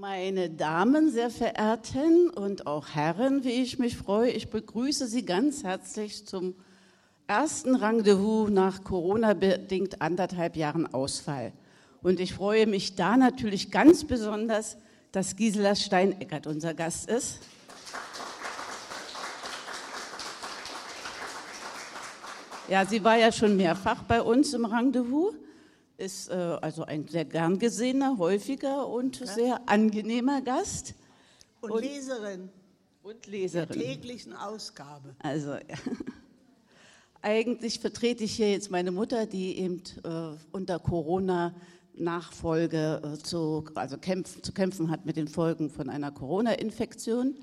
Meine Damen, sehr verehrten und auch Herren, wie ich mich freue, ich begrüße Sie ganz herzlich zum ersten Rendezvous nach Corona-bedingt anderthalb Jahren Ausfall. Und ich freue mich da natürlich ganz besonders, dass Gisela Steineckert unser Gast ist. Ja, sie war ja schon mehrfach bei uns im Rendezvous, ist äh, also ein sehr gern gesehener, häufiger und ja. sehr angenehmer Gast. Und, und Leserin. Und Leserin. Der täglichen Ausgabe. Also, ja. Eigentlich vertrete ich hier jetzt meine Mutter, die eben äh, unter Corona Nachfolge äh, zu, also kämpf, zu kämpfen hat mit den Folgen von einer Corona-Infektion.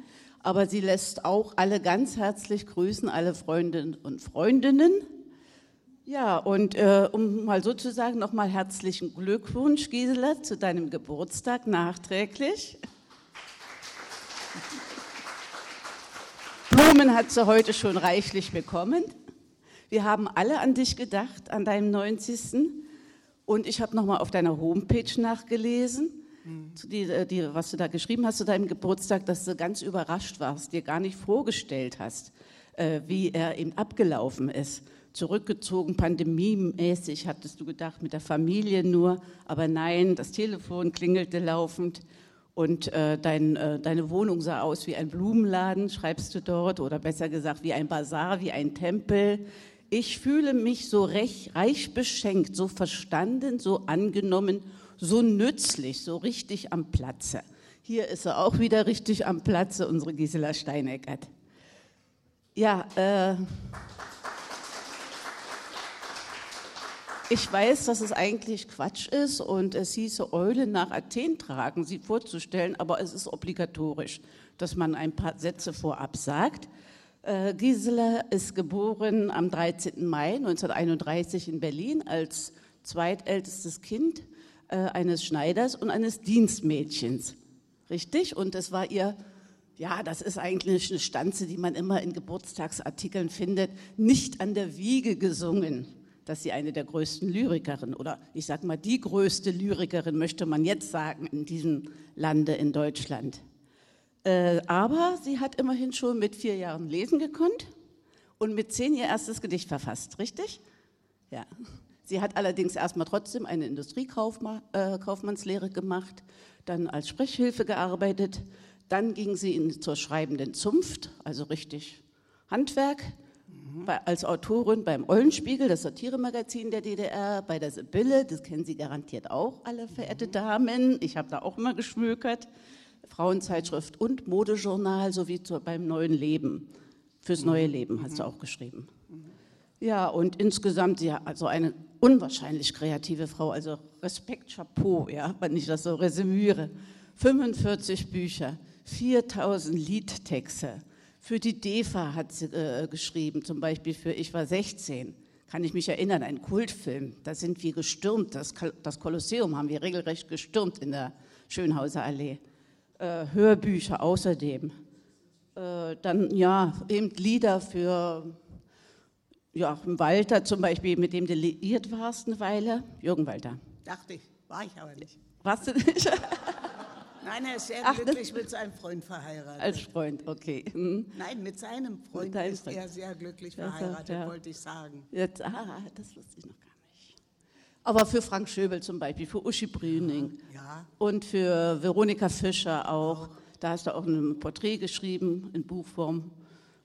Aber sie lässt auch alle ganz herzlich grüßen, alle Freundinnen und Freundinnen. Ja, und äh, um mal sozusagen nochmal herzlichen Glückwunsch, Gisela, zu deinem Geburtstag nachträglich. Blumen hat sie heute schon reichlich bekommen. Wir haben alle an dich gedacht, an deinem 90. Und ich habe nochmal auf deiner Homepage nachgelesen, mhm. die, äh, die, was du da geschrieben hast zu deinem Geburtstag, dass du ganz überrascht warst, dir gar nicht vorgestellt hast, äh, wie er eben abgelaufen ist. Zurückgezogen, pandemiemäßig, hattest du gedacht, mit der Familie nur. Aber nein, das Telefon klingelte laufend und äh, dein, äh, deine Wohnung sah aus wie ein Blumenladen, schreibst du dort, oder besser gesagt wie ein Bazar, wie ein Tempel. Ich fühle mich so recht, reich beschenkt, so verstanden, so angenommen, so nützlich, so richtig am Platze. Hier ist er auch wieder richtig am Platze, unsere Gisela Steineckert. Ja, äh, ich weiß, dass es eigentlich Quatsch ist und es hieße Eule nach Athen tragen, sie vorzustellen, aber es ist obligatorisch, dass man ein paar Sätze vorab sagt. Äh, Gisela ist geboren am 13. Mai 1931 in Berlin als zweitältestes Kind äh, eines Schneiders und eines Dienstmädchens. Richtig? Und es war ihr, ja, das ist eigentlich eine Stanze, die man immer in Geburtstagsartikeln findet, nicht an der Wiege gesungen, dass sie eine der größten Lyrikerinnen oder ich sage mal die größte Lyrikerin, möchte man jetzt sagen, in diesem Lande in Deutschland. Äh, aber sie hat immerhin schon mit vier Jahren lesen gekonnt und mit zehn ihr erstes Gedicht verfasst, richtig? Ja. Sie hat allerdings erstmal trotzdem eine Industriekaufmannslehre äh, gemacht, dann als Sprechhilfe gearbeitet, dann ging sie in, zur schreibenden Zunft, also richtig Handwerk. Bei, als Autorin beim Eulenspiegel, das Satiremagazin der DDR, bei der Sibylle, das kennen Sie garantiert auch, alle verehrte mhm. Damen, ich habe da auch immer geschmökert. Frauenzeitschrift und Modejournal sowie zu, beim neuen Leben. Fürs neue mhm. Leben sie mhm. auch geschrieben. Ja, und insgesamt, ja, also eine unwahrscheinlich kreative Frau, also Respekt, Chapeau, ja, wenn ich das so resümiere. 45 Bücher, 4000 Liedtexte. Für die DEFA hat sie äh, geschrieben, zum Beispiel für Ich war 16. Kann ich mich erinnern, ein Kultfilm. Da sind wir gestürmt, das, das Kolosseum haben wir regelrecht gestürmt in der Schönhauser Allee äh, Hörbücher außerdem. Äh, dann ja, eben Lieder für Joachim Walter zum Beispiel, mit dem du liiert warst eine Weile. Jürgen Walter. Dachte ich, war ich aber nicht. Warst du nicht? Nein, er ist sehr Ach, glücklich mit seinem Freund verheiratet. Als Freund, okay. Hm. Nein, mit seinem Freund mit ist Freund. er sehr glücklich verheiratet, ja. wollte ich sagen. Jetzt, ah, das wusste ich noch gar nicht. Aber für Frank Schöbel zum Beispiel, für Uschi Brüning ja. und für Veronika Fischer auch. auch. Da hast du auch ein Porträt geschrieben in Buchform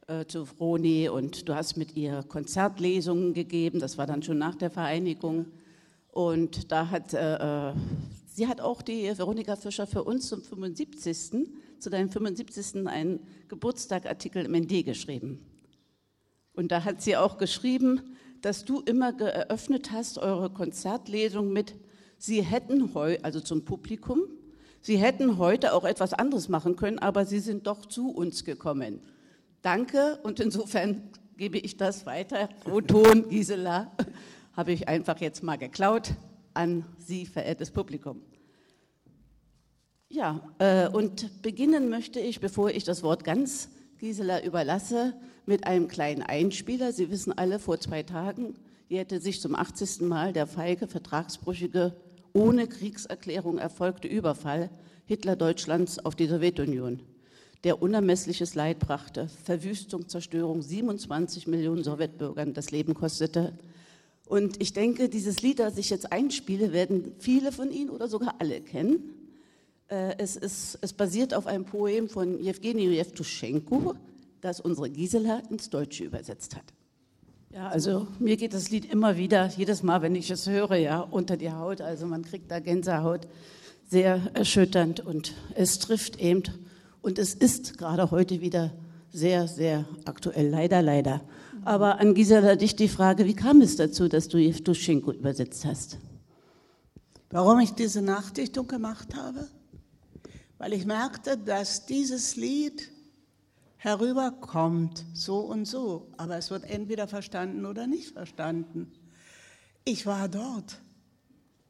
äh, zu Froni und du hast mit ihr Konzertlesungen gegeben. Das war dann schon nach der Vereinigung. Und da hat äh, äh sie hat auch die Veronika Fischer für uns zum 75. zu deinem 75. einen Geburtstagartikel im ND geschrieben. Und da hat sie auch geschrieben, dass du immer geöffnet hast, eure Konzertlesung mit, Sie hätten heute, also zum Publikum, Sie hätten heute auch etwas anderes machen können, aber Sie sind doch zu uns gekommen. Danke und insofern gebe ich das weiter. O-Ton, Gisela, habe ich einfach jetzt mal geklaut an Sie, verehrtes Publikum. Ja, äh, und beginnen möchte ich, bevor ich das Wort ganz Gisela überlasse, mit einem kleinen Einspieler. Sie wissen alle, vor zwei Tagen jährte sich zum 80. Mal der feige, vertragsbrüchige ohne Kriegserklärung erfolgte Überfall Hitler-Deutschlands auf die Sowjetunion, der unermessliches Leid brachte, Verwüstung, Zerstörung, 27 Millionen Sowjetbürgern das Leben kostete. Und ich denke, dieses Lied, das ich jetzt einspiele, werden viele von Ihnen oder sogar alle kennen. Äh, es, ist, es basiert auf einem Poem von Jewgeni Jewtuschenko, das unsere Gisela ins Deutsche übersetzt hat. Ja, also mir geht das Lied immer wieder, jedes Mal, wenn ich es höre, ja, unter die Haut. Also man kriegt da Gänsehaut, sehr erschütternd und es trifft eben. Und es ist gerade heute wieder sehr, sehr aktuell, leider, leider. Aber an Gisela dich die Frage, wie kam es dazu, dass du Jewtuschenko übersetzt hast? Warum ich diese Nachdichtung gemacht habe? Weil ich merkte, dass dieses Lied herüberkommt, so und so. Aber es wird entweder verstanden oder nicht verstanden. Ich war dort.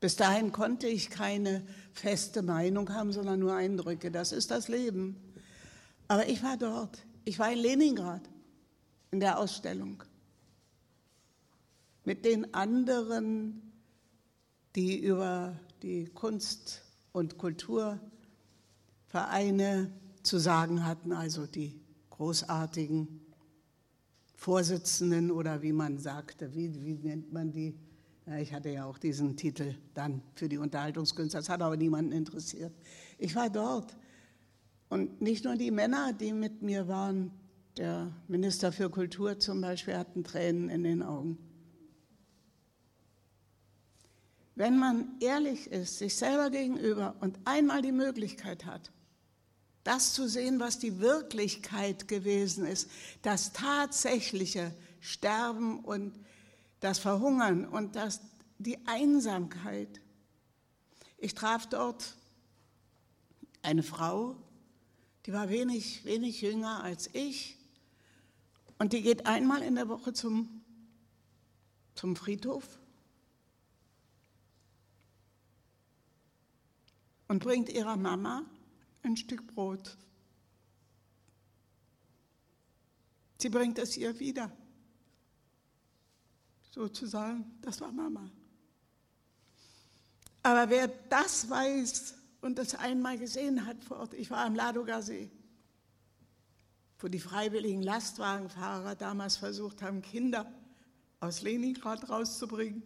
Bis dahin konnte ich keine feste Meinung haben, sondern nur Eindrücke. Das ist das Leben. Aber ich war dort. Ich war in Leningrad in der Ausstellung mit den anderen, die über die Kunst- und Kulturvereine zu sagen hatten, also die großartigen Vorsitzenden oder wie man sagte, wie, wie nennt man die? Ich hatte ja auch diesen Titel dann für die Unterhaltungskünstler, das hat aber niemanden interessiert. Ich war dort und nicht nur die Männer, die mit mir waren, der Minister für Kultur zum Beispiel, hatten Tränen in den Augen. Wenn man ehrlich ist, sich selber gegenüber und einmal die Möglichkeit hat, das zu sehen, was die Wirklichkeit gewesen ist, das tatsächliche Sterben und das Verhungern und das, die Einsamkeit. Ich traf dort eine Frau, die war wenig, wenig jünger als ich und die geht einmal in der Woche zum, zum Friedhof und bringt ihrer Mama ein Stück Brot. Sie bringt es ihr wieder. Sozusagen, das war Mama. Aber wer das weiß und das einmal gesehen hat vor Ort, ich war am Ladoga See, wo die freiwilligen Lastwagenfahrer damals versucht haben, Kinder aus Leningrad rauszubringen,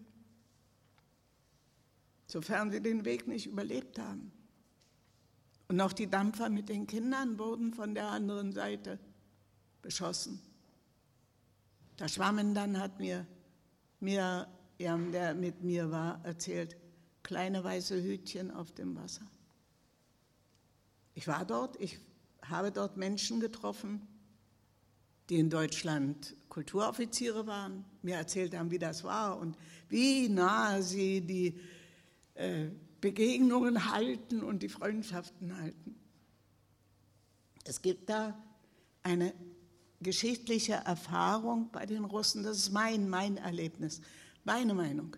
sofern sie den Weg nicht überlebt haben. Und auch die Dampfer mit den Kindern wurden von der anderen Seite beschossen. Der Schwammen hat mir, mir ja, der mit mir war, erzählt, kleine weiße Hütchen auf dem Wasser. Ich war dort, ich habe dort Menschen getroffen, die in Deutschland Kulturoffiziere waren, mir erzählt haben, wie das war und wie nah sie die äh, Begegnungen halten und die Freundschaften halten. Es gibt da eine geschichtliche Erfahrung bei den Russen, das ist mein, mein Erlebnis, meine Meinung.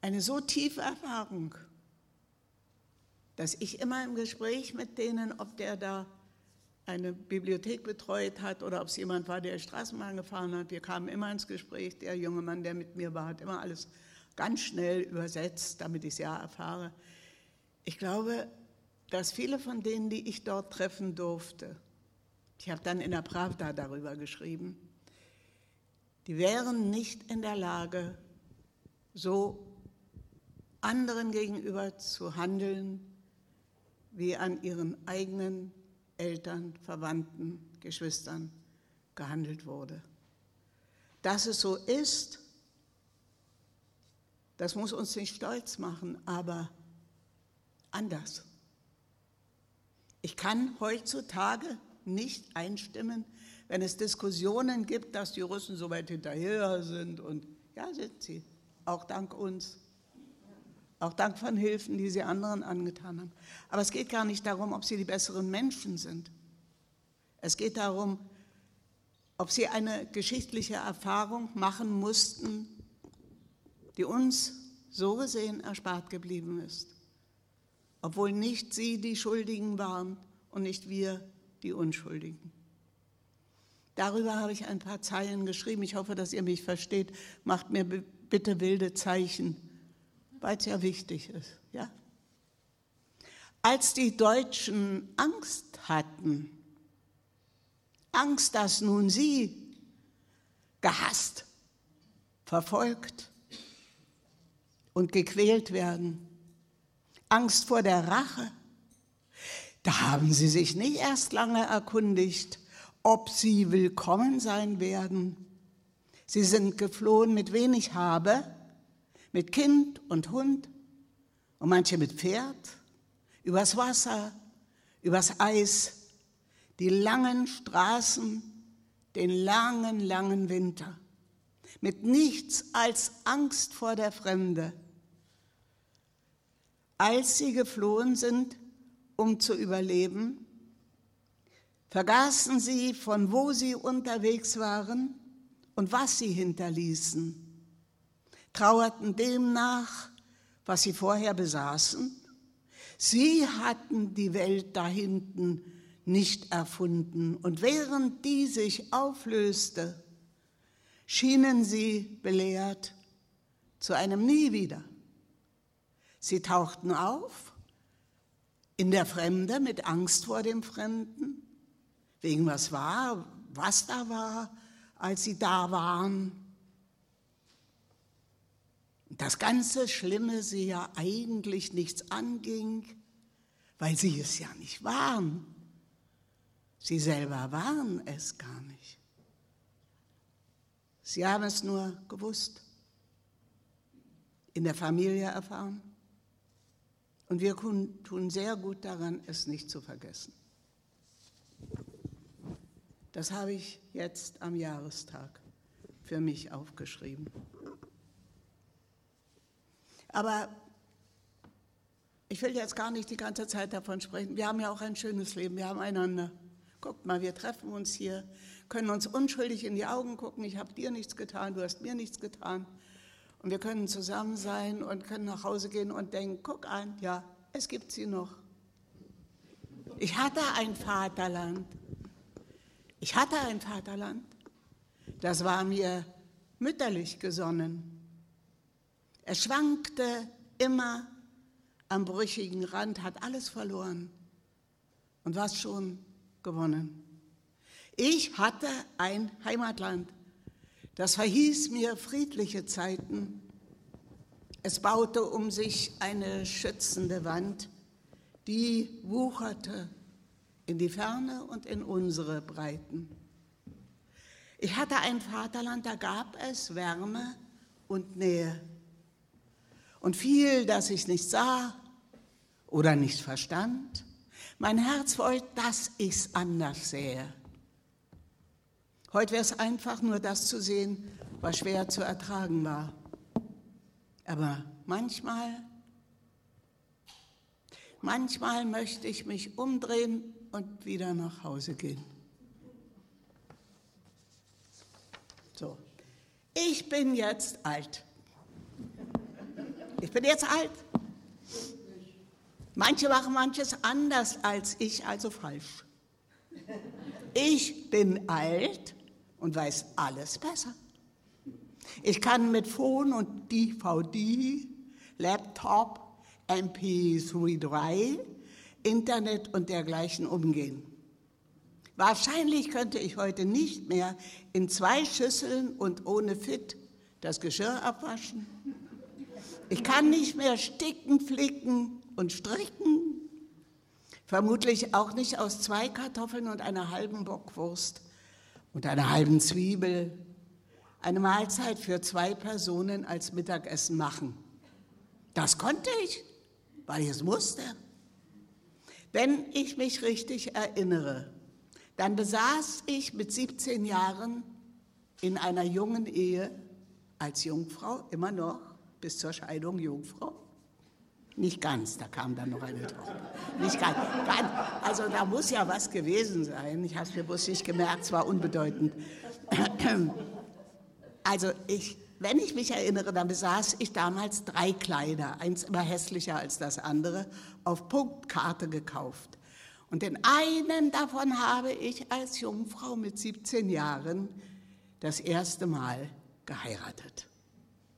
Eine so tiefe Erfahrung, dass ich immer im Gespräch mit denen, ob der da eine Bibliothek betreut hat oder ob es jemand war, der Straßenbahn gefahren hat, wir kamen immer ins Gespräch, der junge Mann, der mit mir war, hat immer alles ganz schnell übersetzt, damit ich es ja erfahre. Ich glaube, dass viele von denen, die ich dort treffen durfte, ich habe dann in der Pravda darüber geschrieben, die wären nicht in der Lage, so anderen gegenüber zu handeln, wie an ihren eigenen Eltern, Verwandten, Geschwistern gehandelt wurde. Dass es so ist, das muss uns nicht stolz machen, aber anders. Ich kann heutzutage nicht einstimmen, wenn es Diskussionen gibt, dass die Russen so weit hinterher sind. Und ja, sind sie. Auch dank uns. Auch dank von Hilfen, die sie anderen angetan haben. Aber es geht gar nicht darum, ob sie die besseren Menschen sind. Es geht darum, ob sie eine geschichtliche Erfahrung machen mussten, die uns so gesehen erspart geblieben ist, obwohl nicht sie die Schuldigen waren und nicht wir die Unschuldigen. Darüber habe ich ein paar Zeilen geschrieben. Ich hoffe, dass ihr mich versteht. Macht mir bitte wilde Zeichen, weil es ja wichtig ist. Ja? Als die Deutschen Angst hatten, Angst, dass nun sie gehasst, verfolgt und gequält werden, Angst vor der Rache, da haben sie sich nicht erst lange erkundigt, ob sie willkommen sein werden. Sie sind geflohen mit wenig Habe, mit Kind und Hund und manche mit Pferd, übers Wasser, übers Eis, die langen Straßen, den langen, langen Winter, mit nichts als Angst vor der Fremde. Als sie geflohen sind, um zu überleben, vergaßen sie, von wo sie unterwegs waren und was sie hinterließen, trauerten dem nach, was sie vorher besaßen. Sie hatten die Welt da hinten nicht erfunden und während die sich auflöste, schienen sie belehrt zu einem Nie wieder. Sie tauchten auf in der Fremde mit Angst vor dem Fremden, wegen was war, was da war, als sie da waren. Das ganze Schlimme sie ja eigentlich nichts anging, weil sie es ja nicht waren. Sie selber waren es gar nicht. Sie haben es nur gewusst, in der Familie erfahren. Und wir tun sehr gut daran, es nicht zu vergessen. Das habe ich jetzt am Jahrestag für mich aufgeschrieben. Aber ich will jetzt gar nicht die ganze Zeit davon sprechen. Wir haben ja auch ein schönes Leben, wir haben einander. Guckt mal, wir treffen uns hier, können uns unschuldig in die Augen gucken. Ich habe dir nichts getan, du hast mir nichts getan. Und wir können zusammen sein und können nach Hause gehen und denken, guck an, ja, es gibt sie noch. Ich hatte ein Vaterland. Ich hatte ein Vaterland, das war mir mütterlich gesonnen. Es schwankte immer am brüchigen Rand, hat alles verloren und was schon gewonnen. Ich hatte ein Heimatland, das verhieß mir friedliche Zeiten. Es baute um sich eine schützende Wand, die wucherte in die Ferne und in unsere Breiten. Ich hatte ein Vaterland, da gab es Wärme und Nähe. Und viel, das ich nicht sah oder nicht verstand, mein Herz wollte, dass ich es anders sähe. Heute wäre es einfach nur das zu sehen, was schwer zu ertragen war. Aber manchmal, manchmal möchte ich mich umdrehen und wieder nach Hause gehen. So, ich bin jetzt alt. Ich bin jetzt alt. Manche machen manches anders als ich, also falsch. Ich bin alt und weiß alles besser. Ich kann mit Phone und DVD, Laptop, MP3 Internet und dergleichen umgehen. Wahrscheinlich könnte ich heute nicht mehr in zwei Schüsseln und ohne Fit das Geschirr abwaschen. Ich kann nicht mehr sticken, flicken und stricken. Vermutlich auch nicht aus zwei Kartoffeln und einer halben Bockwurst und einer halben Zwiebel eine Mahlzeit für zwei Personen als Mittagessen machen. Das konnte ich, weil ich es musste. Wenn ich mich richtig erinnere, dann besaß ich mit 17 Jahren in einer jungen Ehe als Jungfrau, immer noch bis zur Scheidung Jungfrau. Nicht ganz, da kam dann noch eine Tochter. Nicht ganz, ganz. Also da muss ja was gewesen sein. Ich habe es mir bloß nicht gemerkt, es war unbedeutend. Also ich wenn ich mich erinnere, dann besaß ich damals drei Kleider, eins immer hässlicher als das andere, auf Punktkarte gekauft. Und den einen davon habe ich als Jungfrau mit 17 Jahren das erste Mal geheiratet.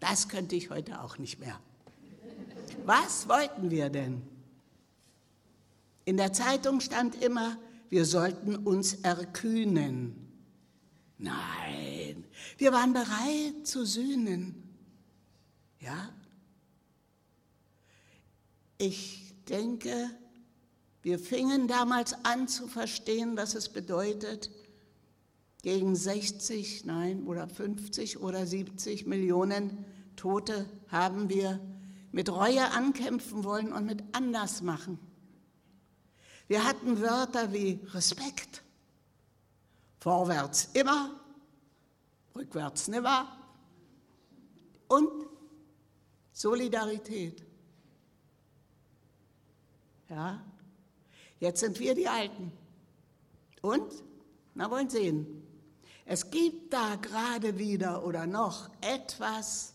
Das könnte ich heute auch nicht mehr. Was wollten wir denn? In der Zeitung stand immer, wir sollten uns erkühnen. Nein, wir waren bereit zu sühnen. Ja? Ich denke, wir fingen damals an zu verstehen, was es bedeutet, gegen 60, nein, oder 50 oder 70 Millionen Tote haben wir mit Reue ankämpfen wollen und mit anders machen. Wir hatten Wörter wie Respekt, vorwärts immer, rückwärts nimmer und Solidarität. Ja, Jetzt sind wir die Alten. Und? Na, wollen sehen. Es gibt da gerade wieder oder noch etwas,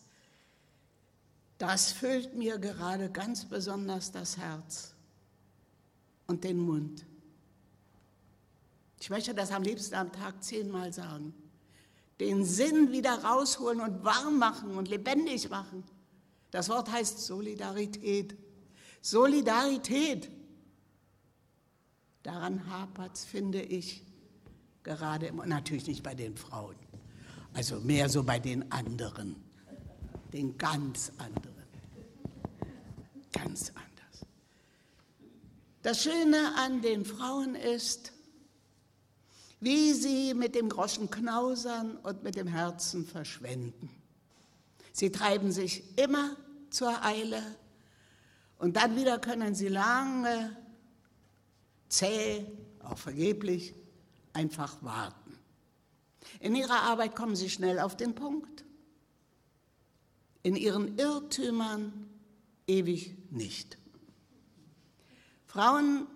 das füllt mir gerade ganz besonders das Herz und den Mund. Ich möchte das am liebsten am Tag zehnmal sagen. Den Sinn wieder rausholen und warm machen und lebendig machen. Das Wort heißt Solidarität. Solidarität. Daran hapert es, finde ich, gerade immer. Natürlich nicht bei den Frauen, also mehr so bei den anderen, den ganz anderen. Ganz anders. Das Schöne an den Frauen ist, wie sie mit dem Groschen knausern und mit dem Herzen verschwenden. Sie treiben sich immer zur Eile und dann wieder können sie lange zäh, auch vergeblich, einfach warten. In ihrer Arbeit kommen sie schnell auf den Punkt. In ihren Irrtümern ewig nicht. Frauen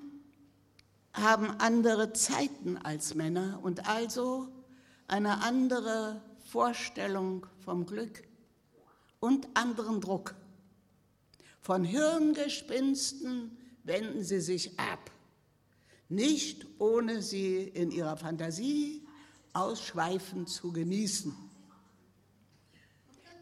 haben andere Zeiten als Männer und also eine andere Vorstellung vom Glück und anderen Druck. Von Hirngespinsten wenden sie sich ab nicht ohne sie in ihrer Fantasie ausschweifend zu genießen.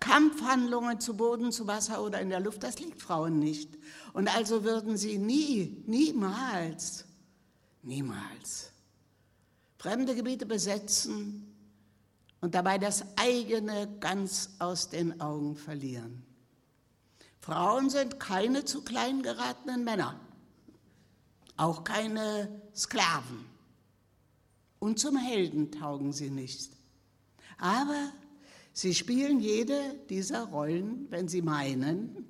Kampfhandlungen zu Boden, zu Wasser oder in der Luft, das liegt Frauen nicht. Und also würden sie nie, niemals, niemals fremde Gebiete besetzen und dabei das eigene ganz aus den Augen verlieren. Frauen sind keine zu klein geratenen Männer auch keine Sklaven. Und zum Helden taugen sie nicht. Aber sie spielen jede dieser Rollen, wenn sie meinen,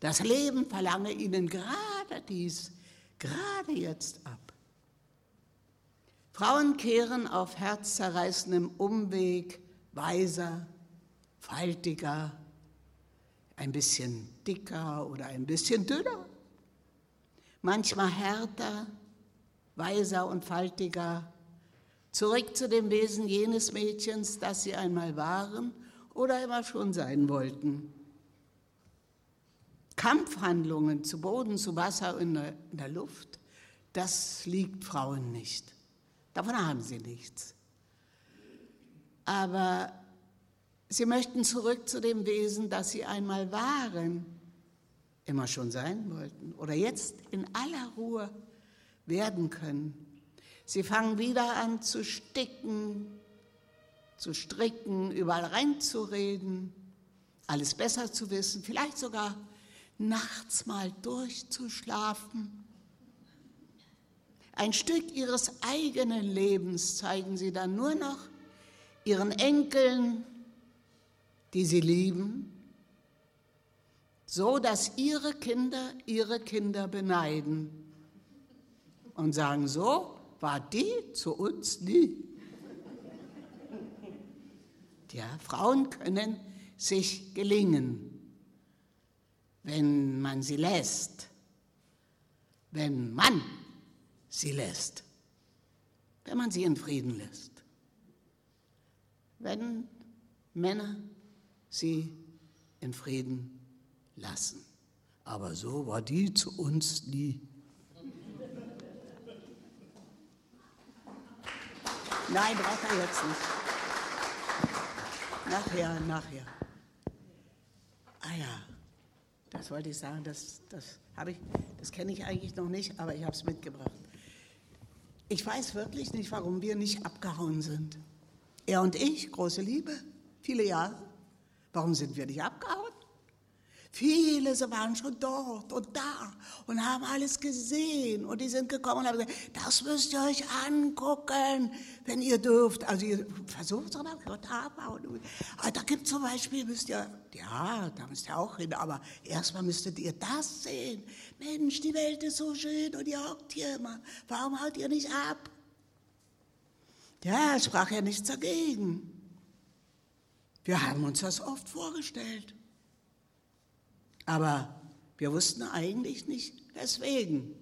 das Leben verlange ihnen gerade dies, gerade jetzt ab. Frauen kehren auf herzzerreißendem Umweg weiser, faltiger, ein bisschen dicker oder ein bisschen dünner manchmal härter, weiser und faltiger, zurück zu dem Wesen jenes Mädchens, das sie einmal waren oder immer schon sein wollten. Kampfhandlungen zu Boden, zu Wasser in der, in der Luft, das liegt Frauen nicht. Davon haben sie nichts. Aber sie möchten zurück zu dem Wesen, das sie einmal waren immer schon sein wollten oder jetzt in aller Ruhe werden können. Sie fangen wieder an zu sticken, zu stricken, überall reinzureden, alles besser zu wissen, vielleicht sogar nachts mal durchzuschlafen. Ein Stück ihres eigenen Lebens zeigen sie dann nur noch ihren Enkeln, die sie lieben, so dass ihre Kinder ihre Kinder beneiden und sagen, so war die zu uns nie. Ja, Frauen können sich gelingen, wenn man sie lässt, wenn man sie lässt, wenn man sie in Frieden lässt, wenn Männer sie in Frieden lassen. Aber so war die zu uns nie. Nein, braucht er jetzt nicht. Nachher, nachher. Ah ja, das wollte ich sagen? Das, das, das kenne ich eigentlich noch nicht, aber ich habe es mitgebracht. Ich weiß wirklich nicht, warum wir nicht abgehauen sind. Er und ich, große Liebe, viele Jahre. Warum sind wir nicht abgehauen? Viele sie waren schon dort und da und haben alles gesehen. Und die sind gekommen und haben gesagt, das müsst ihr euch angucken, wenn ihr dürft. Also ihr versucht es aber. Da gibt es zum Beispiel, müsst ihr, ja, da müsst ihr auch hin, aber erstmal müsstet ihr das sehen. Mensch, die Welt ist so schön und ihr hockt hier immer. Warum haut ihr nicht ab? Ja, sprach ja nichts dagegen. Wir haben uns das oft vorgestellt. Aber wir wussten eigentlich nicht, weswegen.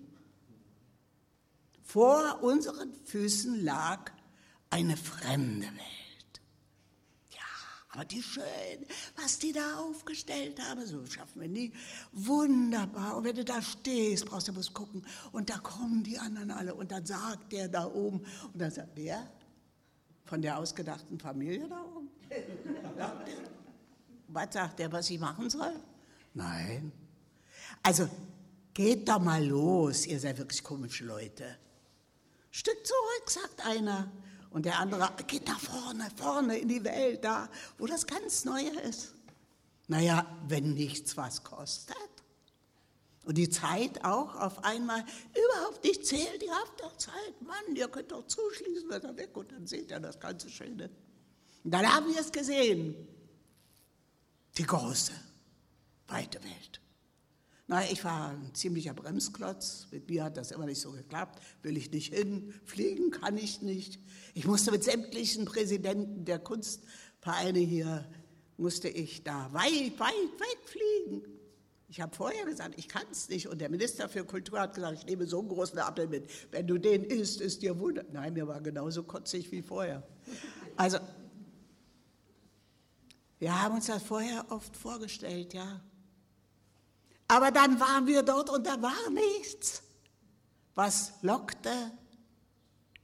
Vor unseren Füßen lag eine fremde Welt. Ja, aber die schön, was die da aufgestellt haben, so schaffen wir nie. Wunderbar. Und wenn du da stehst, brauchst du bloß gucken. Und da kommen die anderen alle. Und dann sagt der da oben. Und dann sagt, wer? Von der ausgedachten Familie da oben? was sagt der, was ich machen soll? Nein. Also geht doch mal los, ihr seid wirklich komische Leute. Stück zurück, sagt einer. Und der andere, geht nach vorne, vorne in die Welt, da, wo das ganz Neue ist. Naja, wenn nichts was kostet. Und die Zeit auch auf einmal überhaupt nicht zählt, ihr habt doch Zeit, Mann, ihr könnt doch zuschließen, wird er weg und dann seht ihr das ganze Schöne. Und dann haben wir es gesehen, die große weite Welt. Na, ich war ein ziemlicher Bremsklotz. Mit mir hat das immer nicht so geklappt. Will ich nicht hin, fliegen kann ich nicht. Ich musste mit sämtlichen Präsidenten der Kunstvereine hier, musste ich da weit, weit, weit fliegen. Ich habe vorher gesagt, ich kann es nicht. Und der Minister für Kultur hat gesagt, ich nehme so einen großen Apfel mit. Wenn du den isst, ist dir wunder. Nein, mir war genauso kotzig wie vorher. Also, wir haben uns das vorher oft vorgestellt, ja. Aber dann waren wir dort und da war nichts, was lockte,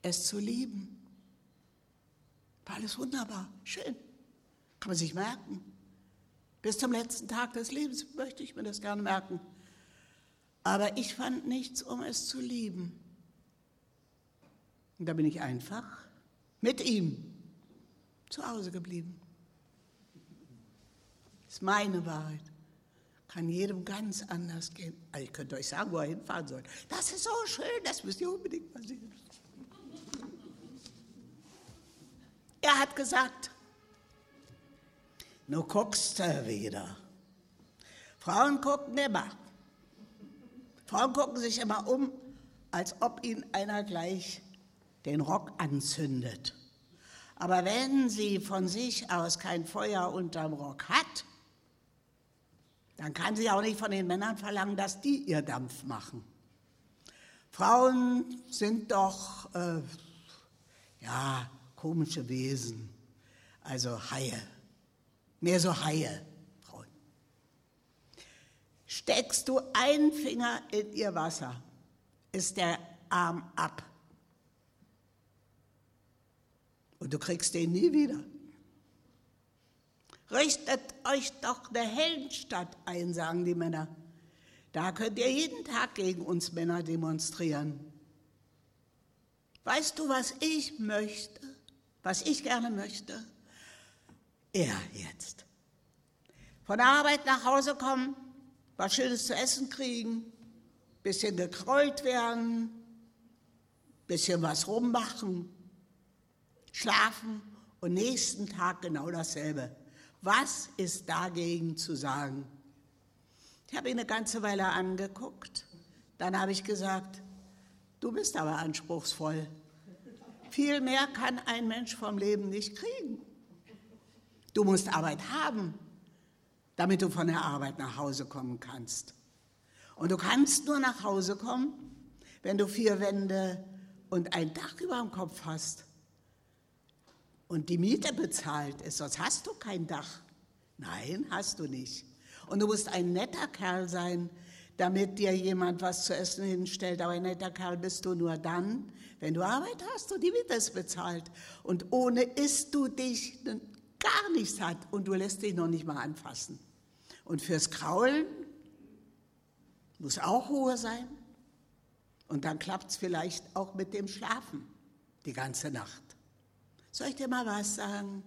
es zu lieben. War alles wunderbar, schön. Kann man sich merken. Bis zum letzten Tag des Lebens möchte ich mir das gerne merken. Aber ich fand nichts, um es zu lieben. Und da bin ich einfach mit ihm zu Hause geblieben. Das ist meine Wahrheit kann jedem ganz anders gehen. Also ich könnte euch sagen, wo er hinfahren soll. Das ist so schön, das müsst ihr unbedingt mal sehen. Er hat gesagt, nur guckst du wieder. Frauen gucken immer. Frauen gucken sich immer um, als ob ihnen einer gleich den Rock anzündet. Aber wenn sie von sich aus kein Feuer unterm Rock hat, dann kann sie auch nicht von den Männern verlangen, dass die ihr Dampf machen. Frauen sind doch, äh, ja, komische Wesen, also Haie, mehr so Haie, Frauen. Steckst du einen Finger in ihr Wasser, ist der Arm ab. Und du kriegst den nie wieder. Richtet euch doch eine Heldenstadt ein, sagen die Männer. Da könnt ihr jeden Tag gegen uns Männer demonstrieren. Weißt du, was ich möchte? Was ich gerne möchte? Er jetzt. Von der Arbeit nach Hause kommen, was Schönes zu essen kriegen, bisschen gekrollt werden, bisschen was rummachen, schlafen und nächsten Tag genau dasselbe. Was ist dagegen zu sagen? Ich habe ihn eine ganze Weile angeguckt. Dann habe ich gesagt, du bist aber anspruchsvoll. Viel mehr kann ein Mensch vom Leben nicht kriegen. Du musst Arbeit haben, damit du von der Arbeit nach Hause kommen kannst. Und du kannst nur nach Hause kommen, wenn du vier Wände und ein Dach über dem Kopf hast und die Miete bezahlt ist, sonst hast du kein Dach. Nein, hast du nicht. Und du musst ein netter Kerl sein, damit dir jemand was zu essen hinstellt. Aber ein netter Kerl bist du nur dann, wenn du Arbeit hast und die Miete ist bezahlt. Und ohne isst du dich gar nichts hat und du lässt dich noch nicht mal anfassen. Und fürs Kraulen Muss auch Ruhe sein. Und dann klappt es vielleicht auch mit dem Schlafen die ganze Nacht. Soll ich dir mal was sagen,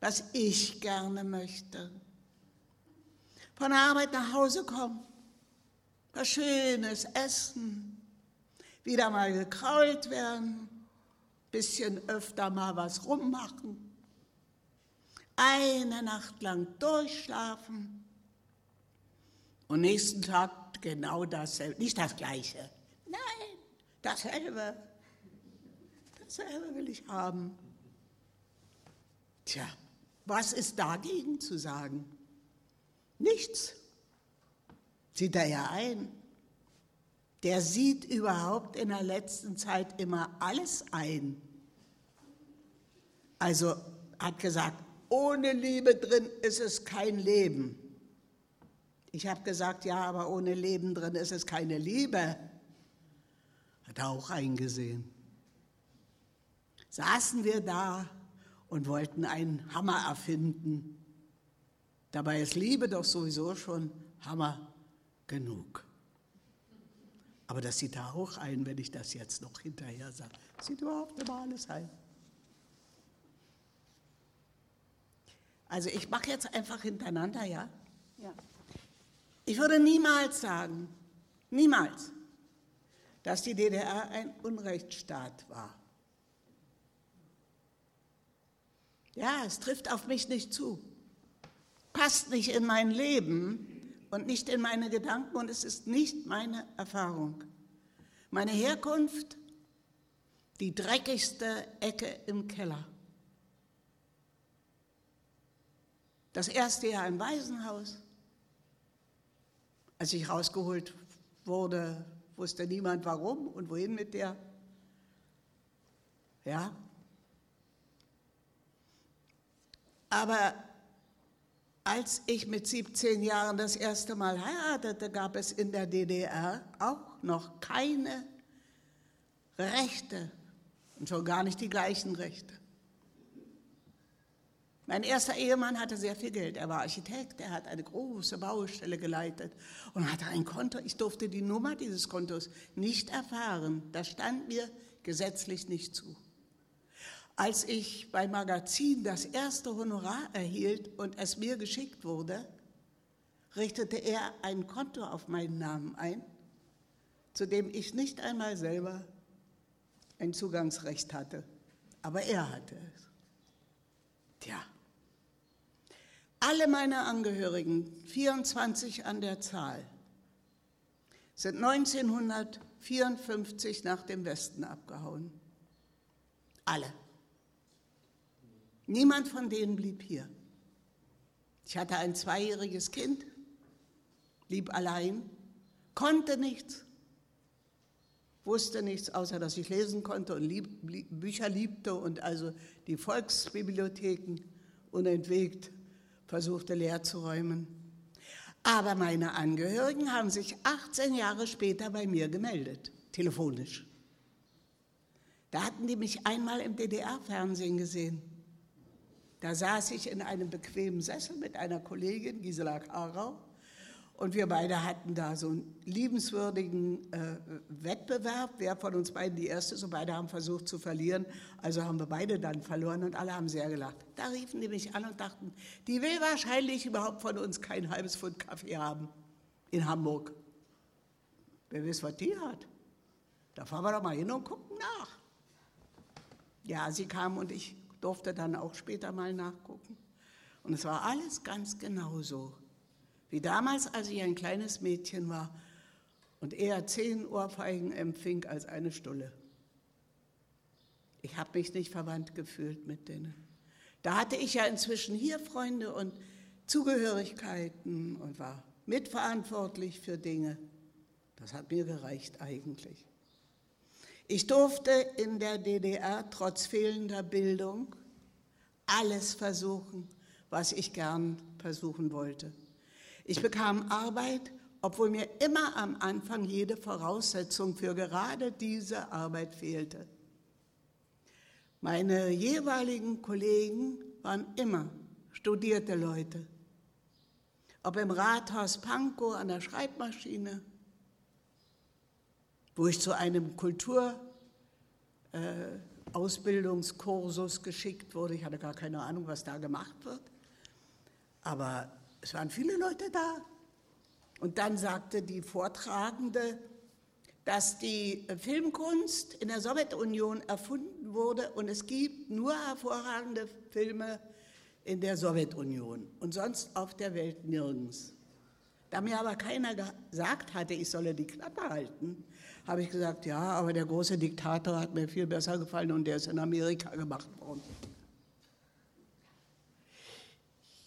was ich gerne möchte? Von der Arbeit nach Hause kommen, was Schönes essen, wieder mal gekrault werden, bisschen öfter mal was rummachen, eine Nacht lang durchschlafen und nächsten Tag genau dasselbe, nicht das gleiche, nein, dasselbe, dasselbe will ich haben. Tja, was ist dagegen zu sagen? Nichts. Sieht er ja ein. Der sieht überhaupt in der letzten Zeit immer alles ein. Also hat gesagt, ohne Liebe drin ist es kein Leben. Ich habe gesagt, ja, aber ohne Leben drin ist es keine Liebe. Hat er auch eingesehen. Saßen wir da und wollten einen Hammer erfinden. Dabei ist Liebe doch sowieso schon Hammer genug. Aber das sieht er auch ein, wenn ich das jetzt noch hinterher sage. Sieht überhaupt immer alles ein. Also ich mache jetzt einfach hintereinander, ja? Ja. Ich würde niemals sagen, niemals, dass die DDR ein Unrechtsstaat war. Ja, es trifft auf mich nicht zu. Passt nicht in mein Leben und nicht in meine Gedanken und es ist nicht meine Erfahrung. Meine Herkunft, die dreckigste Ecke im Keller. Das erste Jahr im Waisenhaus. Als ich rausgeholt wurde, wusste niemand warum und wohin mit der. Ja. Aber als ich mit 17 Jahren das erste Mal heiratete, gab es in der DDR auch noch keine Rechte und schon gar nicht die gleichen Rechte. Mein erster Ehemann hatte sehr viel Geld. Er war Architekt, er hat eine große Baustelle geleitet und hatte ein Konto. Ich durfte die Nummer dieses Kontos nicht erfahren. Das stand mir gesetzlich nicht zu. Als ich beim Magazin das erste Honorar erhielt und es mir geschickt wurde, richtete er ein Konto auf meinen Namen ein, zu dem ich nicht einmal selber ein Zugangsrecht hatte. Aber er hatte es. Tja. Alle meine Angehörigen, 24 an der Zahl, sind 1954 nach dem Westen abgehauen. Alle. Niemand von denen blieb hier. Ich hatte ein zweijähriges Kind, blieb allein, konnte nichts, wusste nichts, außer dass ich lesen konnte und lieb, Bücher liebte und also die Volksbibliotheken unentwegt versuchte leer zu räumen. Aber meine Angehörigen haben sich 18 Jahre später bei mir gemeldet, telefonisch. Da hatten die mich einmal im DDR-Fernsehen gesehen. Da saß ich in einem bequemen Sessel mit einer Kollegin, Gisela Karau, und wir beide hatten da so einen liebenswürdigen äh, Wettbewerb, wer von uns beiden die erste ist. Und beide haben versucht zu verlieren. Also haben wir beide dann verloren und alle haben sehr gelacht. Da riefen die mich an und dachten, die will wahrscheinlich überhaupt von uns kein halbes Pfund Kaffee haben in Hamburg. Wer weiß, was die hat. Da fahren wir doch mal hin und gucken nach. Ja, sie kam und ich durfte dann auch später mal nachgucken. Und es war alles ganz genau so wie damals, als ich ein kleines Mädchen war und eher zehn Ohrfeigen empfing als eine Stulle. Ich habe mich nicht verwandt gefühlt mit denen. Da hatte ich ja inzwischen hier Freunde und Zugehörigkeiten und war mitverantwortlich für Dinge. Das hat mir gereicht eigentlich. Ich durfte in der DDR trotz fehlender Bildung alles versuchen, was ich gern versuchen wollte. Ich bekam Arbeit, obwohl mir immer am Anfang jede Voraussetzung für gerade diese Arbeit fehlte. Meine jeweiligen Kollegen waren immer studierte Leute. ob im Rathaus Pankow an der Schreibmaschine, wo ich zu einem Kulturausbildungskursus äh, geschickt wurde. Ich hatte gar keine Ahnung, was da gemacht wird. Aber es waren viele Leute da. Und dann sagte die Vortragende, dass die Filmkunst in der Sowjetunion erfunden wurde und es gibt nur hervorragende Filme in der Sowjetunion und sonst auf der Welt nirgends. Da mir aber keiner gesagt hatte, ich solle die Klappe halten, habe ich gesagt, ja, aber der große Diktator hat mir viel besser gefallen und der ist in Amerika gemacht worden.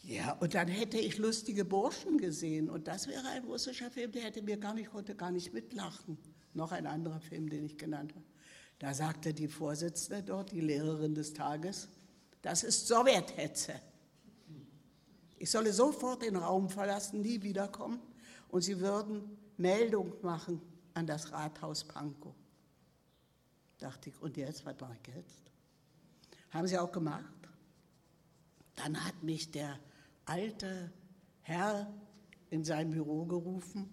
Ja, und dann hätte ich lustige Burschen gesehen und das wäre ein russischer Film, der hätte mir gar nicht, konnte gar nicht mitlachen. Noch ein anderer Film, den ich genannt habe. Da sagte die Vorsitzende dort, die Lehrerin des Tages, das ist Sowjethetze. Ich solle sofort den Raum verlassen, nie wiederkommen und sie würden Meldung machen an das Rathaus Pankow. Dachte ich, und jetzt, was mache ich jetzt? Haben sie auch gemacht. Dann hat mich der alte Herr in sein Büro gerufen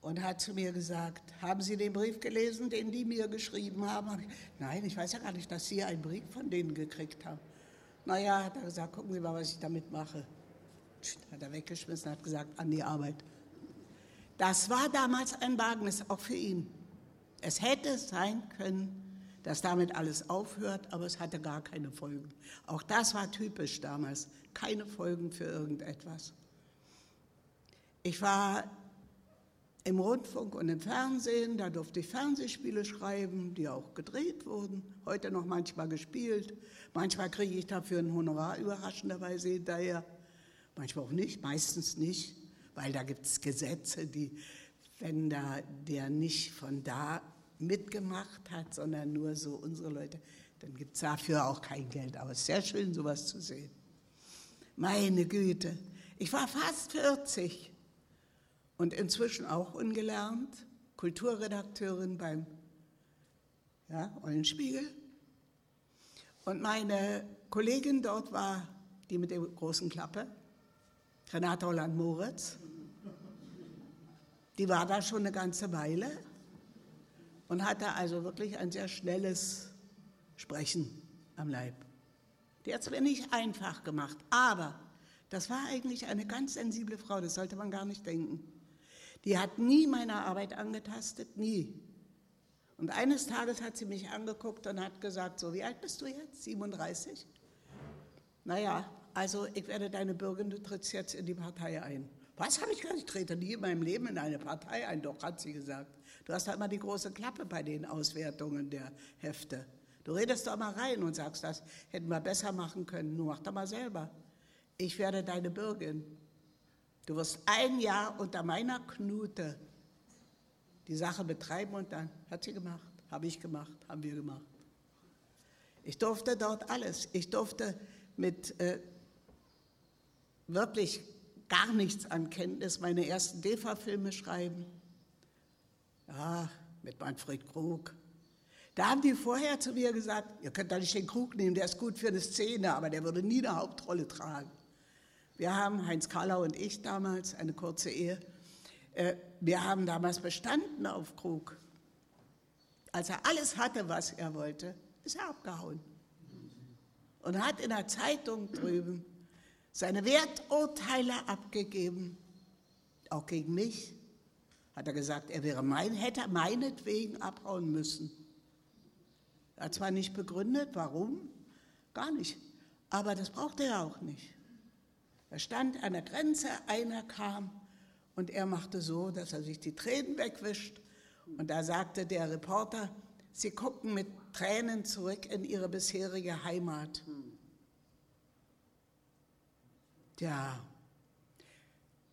und hat zu mir gesagt, haben Sie den Brief gelesen, den die mir geschrieben haben? Nein, ich weiß ja gar nicht, dass Sie einen Brief von denen gekriegt haben. Naja, hat er gesagt, gucken Sie mal, was ich damit mache. Hat er weggeschmissen, hat gesagt, an die Arbeit. Das war damals ein Wagnis, auch für ihn. Es hätte sein können, dass damit alles aufhört, aber es hatte gar keine Folgen. Auch das war typisch damals, keine Folgen für irgendetwas. Ich war im Rundfunk und im Fernsehen, da durfte ich Fernsehspiele schreiben, die auch gedreht wurden, heute noch manchmal gespielt. Manchmal kriege ich dafür ein Honorar überraschenderweise hinterher, manchmal auch nicht, meistens nicht, weil da gibt es Gesetze, die, wenn da der nicht von da mitgemacht hat, sondern nur so unsere Leute, dann gibt es dafür auch kein Geld. Aber es ist sehr schön, sowas zu sehen. Meine Güte, ich war fast 40 und inzwischen auch ungelernt, Kulturredakteurin beim ja, Eulenspiegel. Und meine Kollegin dort war die mit der großen Klappe, Renate Holland-Moritz. Die war da schon eine ganze Weile und hatte also wirklich ein sehr schnelles Sprechen am Leib. Die hat es mir nicht einfach gemacht, aber das war eigentlich eine ganz sensible Frau, das sollte man gar nicht denken. Die hat nie meine Arbeit angetastet, nie. Und eines Tages hat sie mich angeguckt und hat gesagt, so, wie alt bist du jetzt? 37? Naja, also ich werde deine Bürgerin, du trittst jetzt in die Partei ein. Was habe ich gesagt? Ich trete nie in meinem Leben in eine Partei ein, doch, hat sie gesagt. Du hast halt immer die große Klappe bei den Auswertungen der Hefte. Du redest doch mal rein und sagst, das hätten wir besser machen können. Nur mach doch mal selber. Ich werde deine Bürgerin. Du wirst ein Jahr unter meiner Knute die Sache betreiben und dann hat sie gemacht, habe ich gemacht, haben wir gemacht. Ich durfte dort alles. Ich durfte mit äh, wirklich gar nichts an Kenntnis meine ersten DEFA-Filme schreiben. Ja, mit Manfred Krug. Da haben die vorher zu mir gesagt, ihr könnt da nicht den Krug nehmen, der ist gut für eine Szene, aber der würde nie eine Hauptrolle tragen. Wir haben, Heinz Karlau und ich damals, eine kurze Ehe, äh, wir haben damals bestanden auf Krug. Als er alles hatte, was er wollte, ist er abgehauen. Und hat in der Zeitung drüben seine Werturteile abgegeben, auch gegen mich. Hat er gesagt, er wäre mein, hätte meinetwegen abhauen müssen. Er hat zwar nicht begründet, warum, gar nicht, aber das brauchte er auch nicht. Er stand an der Grenze, einer kam und er machte so, dass er sich die Tränen wegwischt. Und da sagte der Reporter, Sie gucken mit Tränen zurück in Ihre bisherige Heimat. Ja,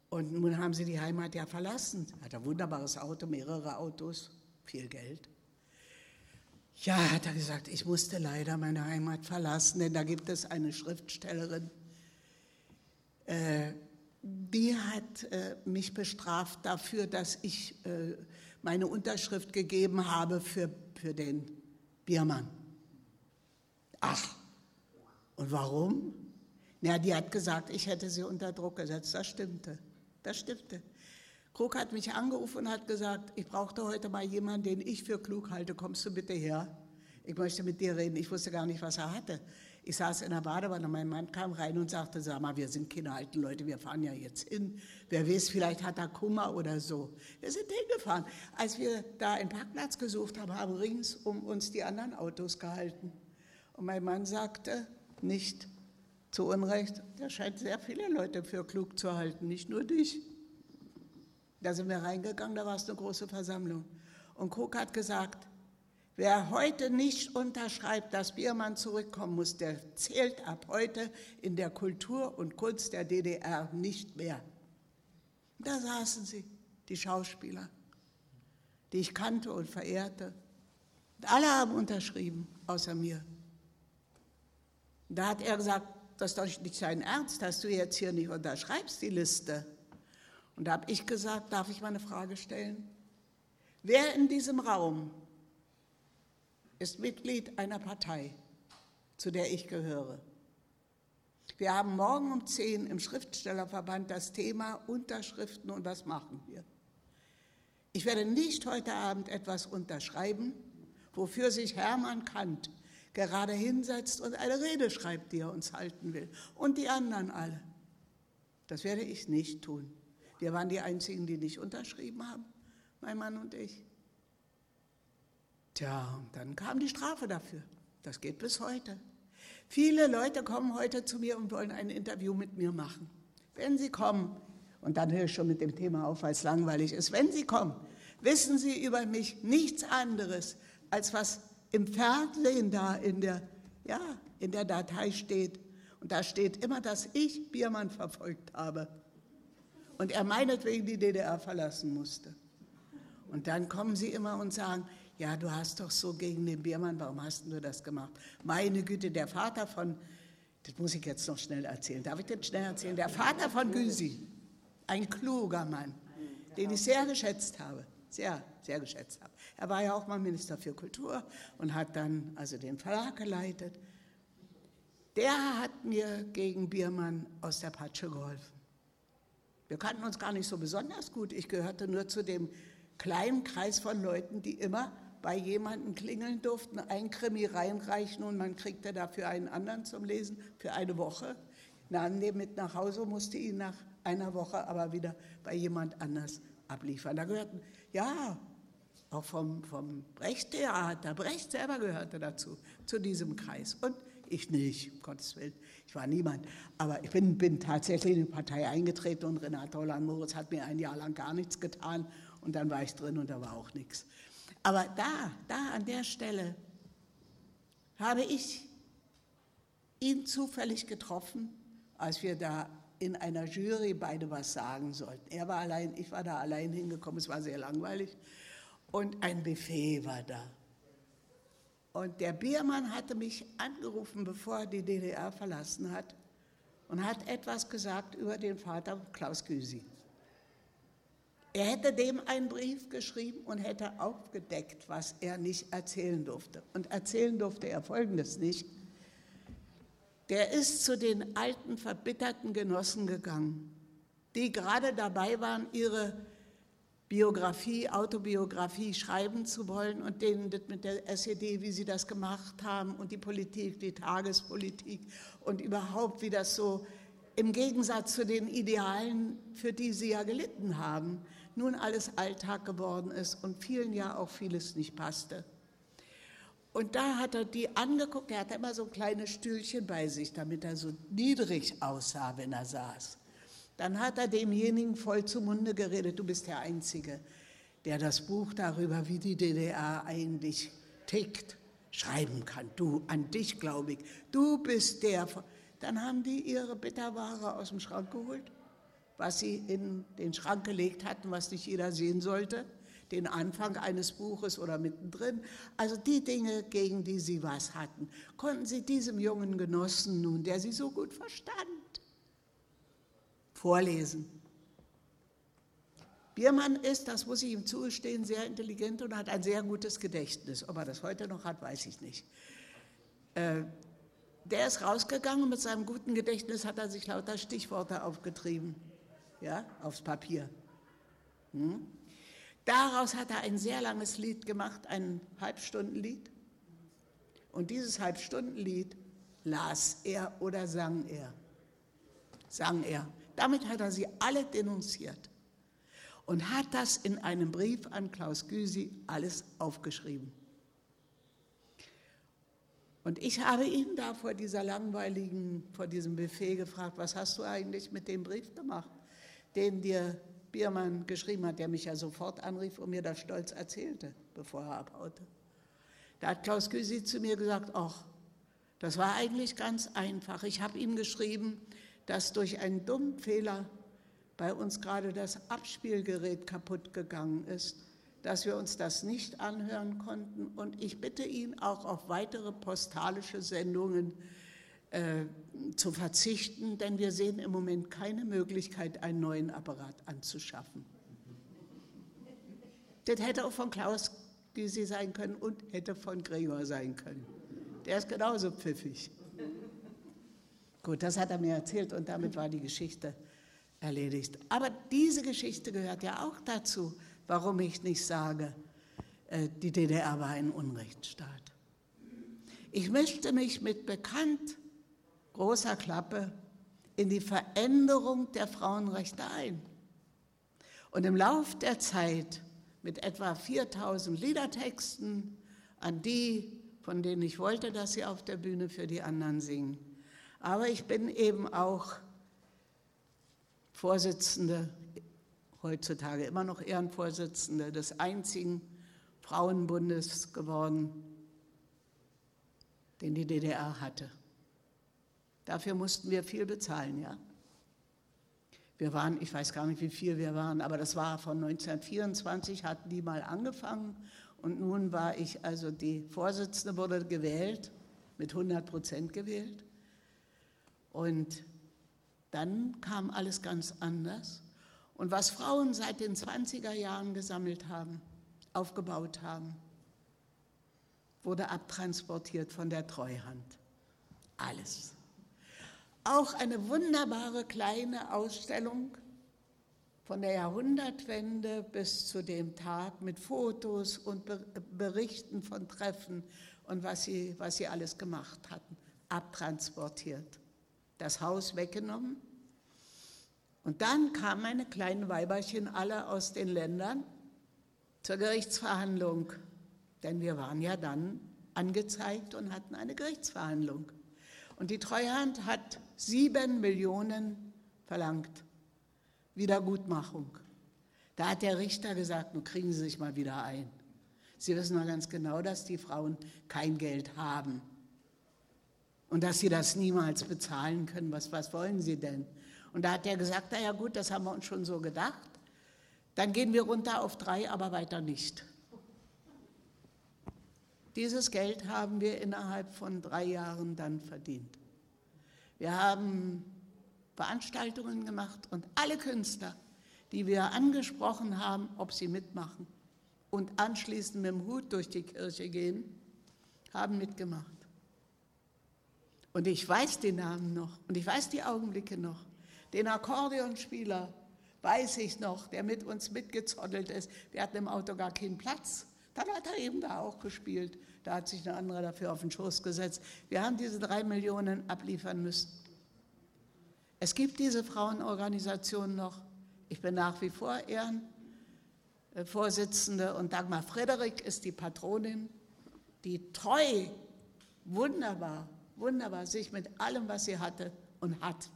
und nun haben Sie die Heimat ja verlassen. Hat ein wunderbares Auto, mehrere Autos, viel Geld. Ja, hat er gesagt, ich musste leider meine Heimat verlassen, denn da gibt es eine Schriftstellerin, äh, die hat äh, mich bestraft dafür, dass ich äh, meine Unterschrift gegeben habe für, für den Biermann. Ach, und warum? Ja, die hat gesagt, ich hätte sie unter Druck gesetzt. Das stimmte. Das stimmte. Krug hat mich angerufen und hat gesagt, ich brauchte heute mal jemanden, den ich für klug halte. Kommst du bitte her? Ich möchte mit dir reden. Ich wusste gar nicht, was er hatte. Ich saß in der Badewanne, mein Mann kam rein und sagte, sag mal, wir sind keine alten Leute, wir fahren ja jetzt hin. Wer weiß, vielleicht hat er Kummer oder so. Wir sind hingefahren. Als wir da einen Parkplatz gesucht haben, haben rings um uns die anderen Autos gehalten. Und mein Mann sagte, nicht zu Unrecht, der scheint sehr viele Leute für klug zu halten, nicht nur dich. Da sind wir reingegangen, da war es eine große Versammlung. Und Krug hat gesagt, Wer heute nicht unterschreibt, dass Biermann zurückkommen muss, der zählt ab heute in der Kultur und Kunst der DDR nicht mehr. Da saßen sie, die Schauspieler, die ich kannte und verehrte. Und alle haben unterschrieben, außer mir. Da hat er gesagt, das ist doch nicht sein Ernst, dass du jetzt hier nicht unterschreibst, die Liste. Und da habe ich gesagt, darf ich mal eine Frage stellen? Wer in diesem Raum ist Mitglied einer Partei, zu der ich gehöre. Wir haben morgen um 10 im Schriftstellerverband das Thema Unterschriften und was machen wir. Ich werde nicht heute Abend etwas unterschreiben, wofür sich Hermann Kant gerade hinsetzt und eine Rede schreibt, die er uns halten will. Und die anderen alle. Das werde ich nicht tun. Wir waren die Einzigen, die nicht unterschrieben haben, mein Mann und ich. Tja, und dann kam die Strafe dafür. Das geht bis heute. Viele Leute kommen heute zu mir und wollen ein Interview mit mir machen. Wenn sie kommen, und dann höre ich schon mit dem Thema auf, weil es langweilig ist, wenn sie kommen, wissen sie über mich nichts anderes, als was im Fernsehen da in der, ja, in der Datei steht. Und da steht immer, dass ich Biermann verfolgt habe und er meinetwegen die DDR verlassen musste. Und dann kommen sie immer und sagen, ja, du hast doch so gegen den Biermann, warum hast du das gemacht? Meine Güte, der Vater von, das muss ich jetzt noch schnell erzählen, darf ich das schnell erzählen? Der Vater von Gysi, ein kluger Mann, den ich sehr geschätzt habe, sehr, sehr geschätzt habe. Er war ja auch mal Minister für Kultur und hat dann also den Verlag geleitet. Der hat mir gegen Biermann aus der Patsche geholfen. Wir kannten uns gar nicht so besonders gut. Ich gehörte nur zu dem kleinen Kreis von Leuten, die immer bei jemandem klingeln durften, ein Krimi reinreichen und man kriegte dafür einen anderen zum Lesen für eine Woche. Nahm den mit nach Hause, musste ihn nach einer Woche aber wieder bei jemand anders abliefern. Da gehörten, ja, auch vom, vom Brecht-Theater, Brecht selber gehörte dazu, zu diesem Kreis. Und ich nicht, um Gottes Willen. Ich war niemand. Aber ich bin, bin tatsächlich in die Partei eingetreten und Renate Holland-Moritz hat mir ein Jahr lang gar nichts getan. Und dann war ich drin und da war auch nichts. Aber da, da an der Stelle habe ich ihn zufällig getroffen, als wir da in einer Jury beide was sagen sollten. Er war allein, ich war da allein hingekommen, es war sehr langweilig. Und ein Buffet war da. Und der Biermann hatte mich angerufen, bevor er die DDR verlassen hat, und hat etwas gesagt über den Vater Klaus Gysi. Er hätte dem einen Brief geschrieben und hätte aufgedeckt, was er nicht erzählen durfte. Und erzählen durfte er Folgendes nicht. Der ist zu den alten, verbitterten Genossen gegangen, die gerade dabei waren, ihre Biografie, Autobiografie schreiben zu wollen und denen das mit der SED, wie sie das gemacht haben und die Politik, die Tagespolitik und überhaupt, wie das so im Gegensatz zu den Idealen, für die sie ja gelitten haben, nun alles Alltag geworden ist und vielen ja auch vieles nicht passte. Und da hat er die angeguckt, er hatte immer so ein kleines Stühlchen bei sich, damit er so niedrig aussah, wenn er saß. Dann hat er demjenigen voll zum Munde geredet, du bist der Einzige, der das Buch darüber, wie die DDR eigentlich tickt, schreiben kann. Du, an dich glaube ich, du bist der. Dann haben die ihre Bitterware aus dem Schrank geholt was sie in den Schrank gelegt hatten, was nicht jeder sehen sollte, den Anfang eines Buches oder mittendrin. Also die Dinge, gegen die sie was hatten, konnten sie diesem jungen Genossen nun, der sie so gut verstand, vorlesen. Biermann ist, das muss ich ihm zugestehen, sehr intelligent und hat ein sehr gutes Gedächtnis. Ob er das heute noch hat, weiß ich nicht. Äh, der ist rausgegangen mit seinem guten Gedächtnis hat er sich lauter Stichworte aufgetrieben, ja, aufs Papier. Hm? Daraus hat er ein sehr langes Lied gemacht, ein Halbstundenlied. Und dieses Halbstundenlied las er oder sang er. Sang er. Damit hat er sie alle denunziert und hat das in einem Brief an Klaus Gysi alles aufgeschrieben. Und ich habe ihn da vor dieser langweiligen, vor diesem Buffet gefragt, was hast du eigentlich mit dem Brief gemacht, den dir Biermann geschrieben hat, der mich ja sofort anrief und mir das stolz erzählte, bevor er abhaute. Da hat Klaus Gysi zu mir gesagt, ach, das war eigentlich ganz einfach. Ich habe ihm geschrieben, dass durch einen dummen Fehler bei uns gerade das Abspielgerät kaputt gegangen ist, dass wir uns das nicht anhören konnten. Und ich bitte ihn auch auf weitere postalische Sendungen äh, zu verzichten, denn wir sehen im Moment keine Möglichkeit, einen neuen Apparat anzuschaffen. Das hätte auch von Klaus Gysi sein können und hätte von Gregor sein können. Der ist genauso pfiffig. Gut, das hat er mir erzählt und damit war die Geschichte erledigt. Aber diese Geschichte gehört ja auch dazu, warum ich nicht sage, äh, die DDR war ein Unrechtsstaat. Ich mischte mich mit bekannt großer Klappe in die Veränderung der Frauenrechte ein. Und im Lauf der Zeit mit etwa 4000 Liedertexten an die, von denen ich wollte, dass sie auf der Bühne für die anderen singen. Aber ich bin eben auch Vorsitzende, heutzutage immer noch Ehrenvorsitzende des einzigen Frauenbundes geworden, den die DDR hatte. Dafür mussten wir viel bezahlen, ja. Wir waren, ich weiß gar nicht, wie viel wir waren, aber das war von 1924, hatten die mal angefangen und nun war ich, also die Vorsitzende wurde gewählt, mit 100 Prozent gewählt. Und dann kam alles ganz anders. Und was Frauen seit den 20er Jahren gesammelt haben, aufgebaut haben, wurde abtransportiert von der Treuhand. Alles. Auch eine wunderbare kleine Ausstellung von der Jahrhundertwende bis zu dem Tag mit Fotos und Berichten von Treffen und was sie, was sie alles gemacht hatten, abtransportiert das Haus weggenommen. Und dann kamen meine kleinen Weiberchen alle aus den Ländern zur Gerichtsverhandlung, denn wir waren ja dann angezeigt und hatten eine Gerichtsverhandlung. Und die Treuhand hat sieben Millionen verlangt, Wiedergutmachung. Da hat der Richter gesagt, nun kriegen Sie sich mal wieder ein. Sie wissen doch ganz genau, dass die Frauen kein Geld haben und dass sie das niemals bezahlen können. Was, was wollen sie denn? Und da hat er gesagt, na ja gut, das haben wir uns schon so gedacht. Dann gehen wir runter auf drei, aber weiter nicht. Dieses Geld haben wir innerhalb von drei Jahren dann verdient. Wir haben Veranstaltungen gemacht und alle Künstler, die wir angesprochen haben, ob sie mitmachen und anschließend mit dem Hut durch die Kirche gehen, haben mitgemacht. Und ich weiß die Namen noch und ich weiß die Augenblicke noch. Den Akkordeonspieler weiß ich noch, der mit uns mitgezottelt ist. Wir hatten im Auto gar keinen Platz. Dann hat er eben da auch gespielt. Da hat sich ein anderer dafür auf den Schoß gesetzt. Wir haben diese drei Millionen abliefern müssen. Es gibt diese Frauenorganisation noch. Ich bin nach wie vor Ehrenvorsitzende und Dagmar Frederik ist die Patronin, die treu, wunderbar wunderbar sich mit allem, was sie hatte und hat,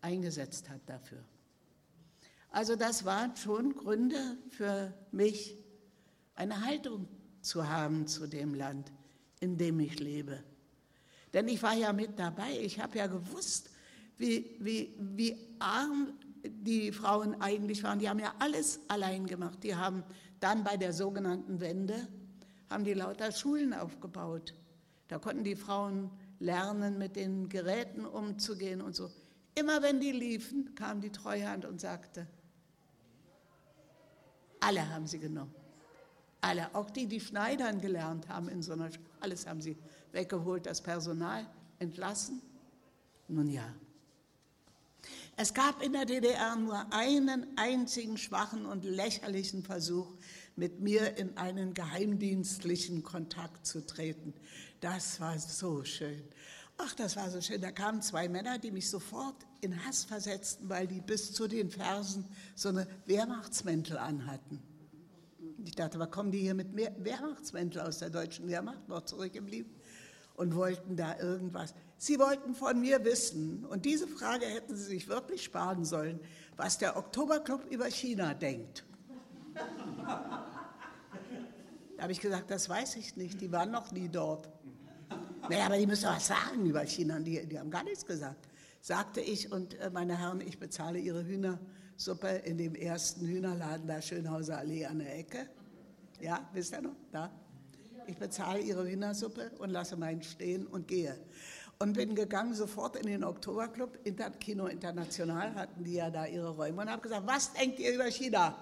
eingesetzt hat dafür. Also das waren schon Gründe für mich, eine Haltung zu haben zu dem Land, in dem ich lebe. Denn ich war ja mit dabei, ich habe ja gewusst, wie, wie, wie arm die Frauen eigentlich waren. Die haben ja alles allein gemacht. Die haben dann bei der sogenannten Wende, haben die lauter Schulen aufgebaut. Da konnten die Frauen lernen, mit den Geräten umzugehen und so. Immer wenn die liefen, kam die Treuhand und sagte, alle haben sie genommen. Alle, auch die, die Schneidern gelernt haben in so einer, alles haben sie weggeholt, das Personal entlassen? Nun ja. Es gab in der DDR nur einen einzigen schwachen und lächerlichen Versuch, mit mir in einen geheimdienstlichen Kontakt zu treten. Das war so schön. Ach, das war so schön. Da kamen zwei Männer, die mich sofort in Hass versetzten, weil die bis zu den Fersen so eine Wehrmachtsmäntel anhatten. Ich dachte, was kommen die hier mit Wehrmachtsmäntel aus der deutschen Wehrmacht noch zurückgeblieben und wollten da irgendwas. Sie wollten von mir wissen, und diese Frage hätten Sie sich wirklich sparen sollen, was der Oktoberclub über China denkt. Da habe ich gesagt, das weiß ich nicht, die waren noch nie dort. Naja, aber die müssen was sagen über China, die, die haben gar nichts gesagt. Sagte ich, und äh, meine Herren, ich bezahle Ihre Hühnersuppe in dem ersten Hühnerladen da Schönhauser Allee an der Ecke. Ja, wisst ihr noch? Da. Ich bezahle Ihre Hühnersuppe und lasse meinen stehen und gehe. Und bin gegangen sofort in den Oktoberclub, Inter Kino International, hatten die ja da ihre Räume und habe gesagt, was denkt ihr über China?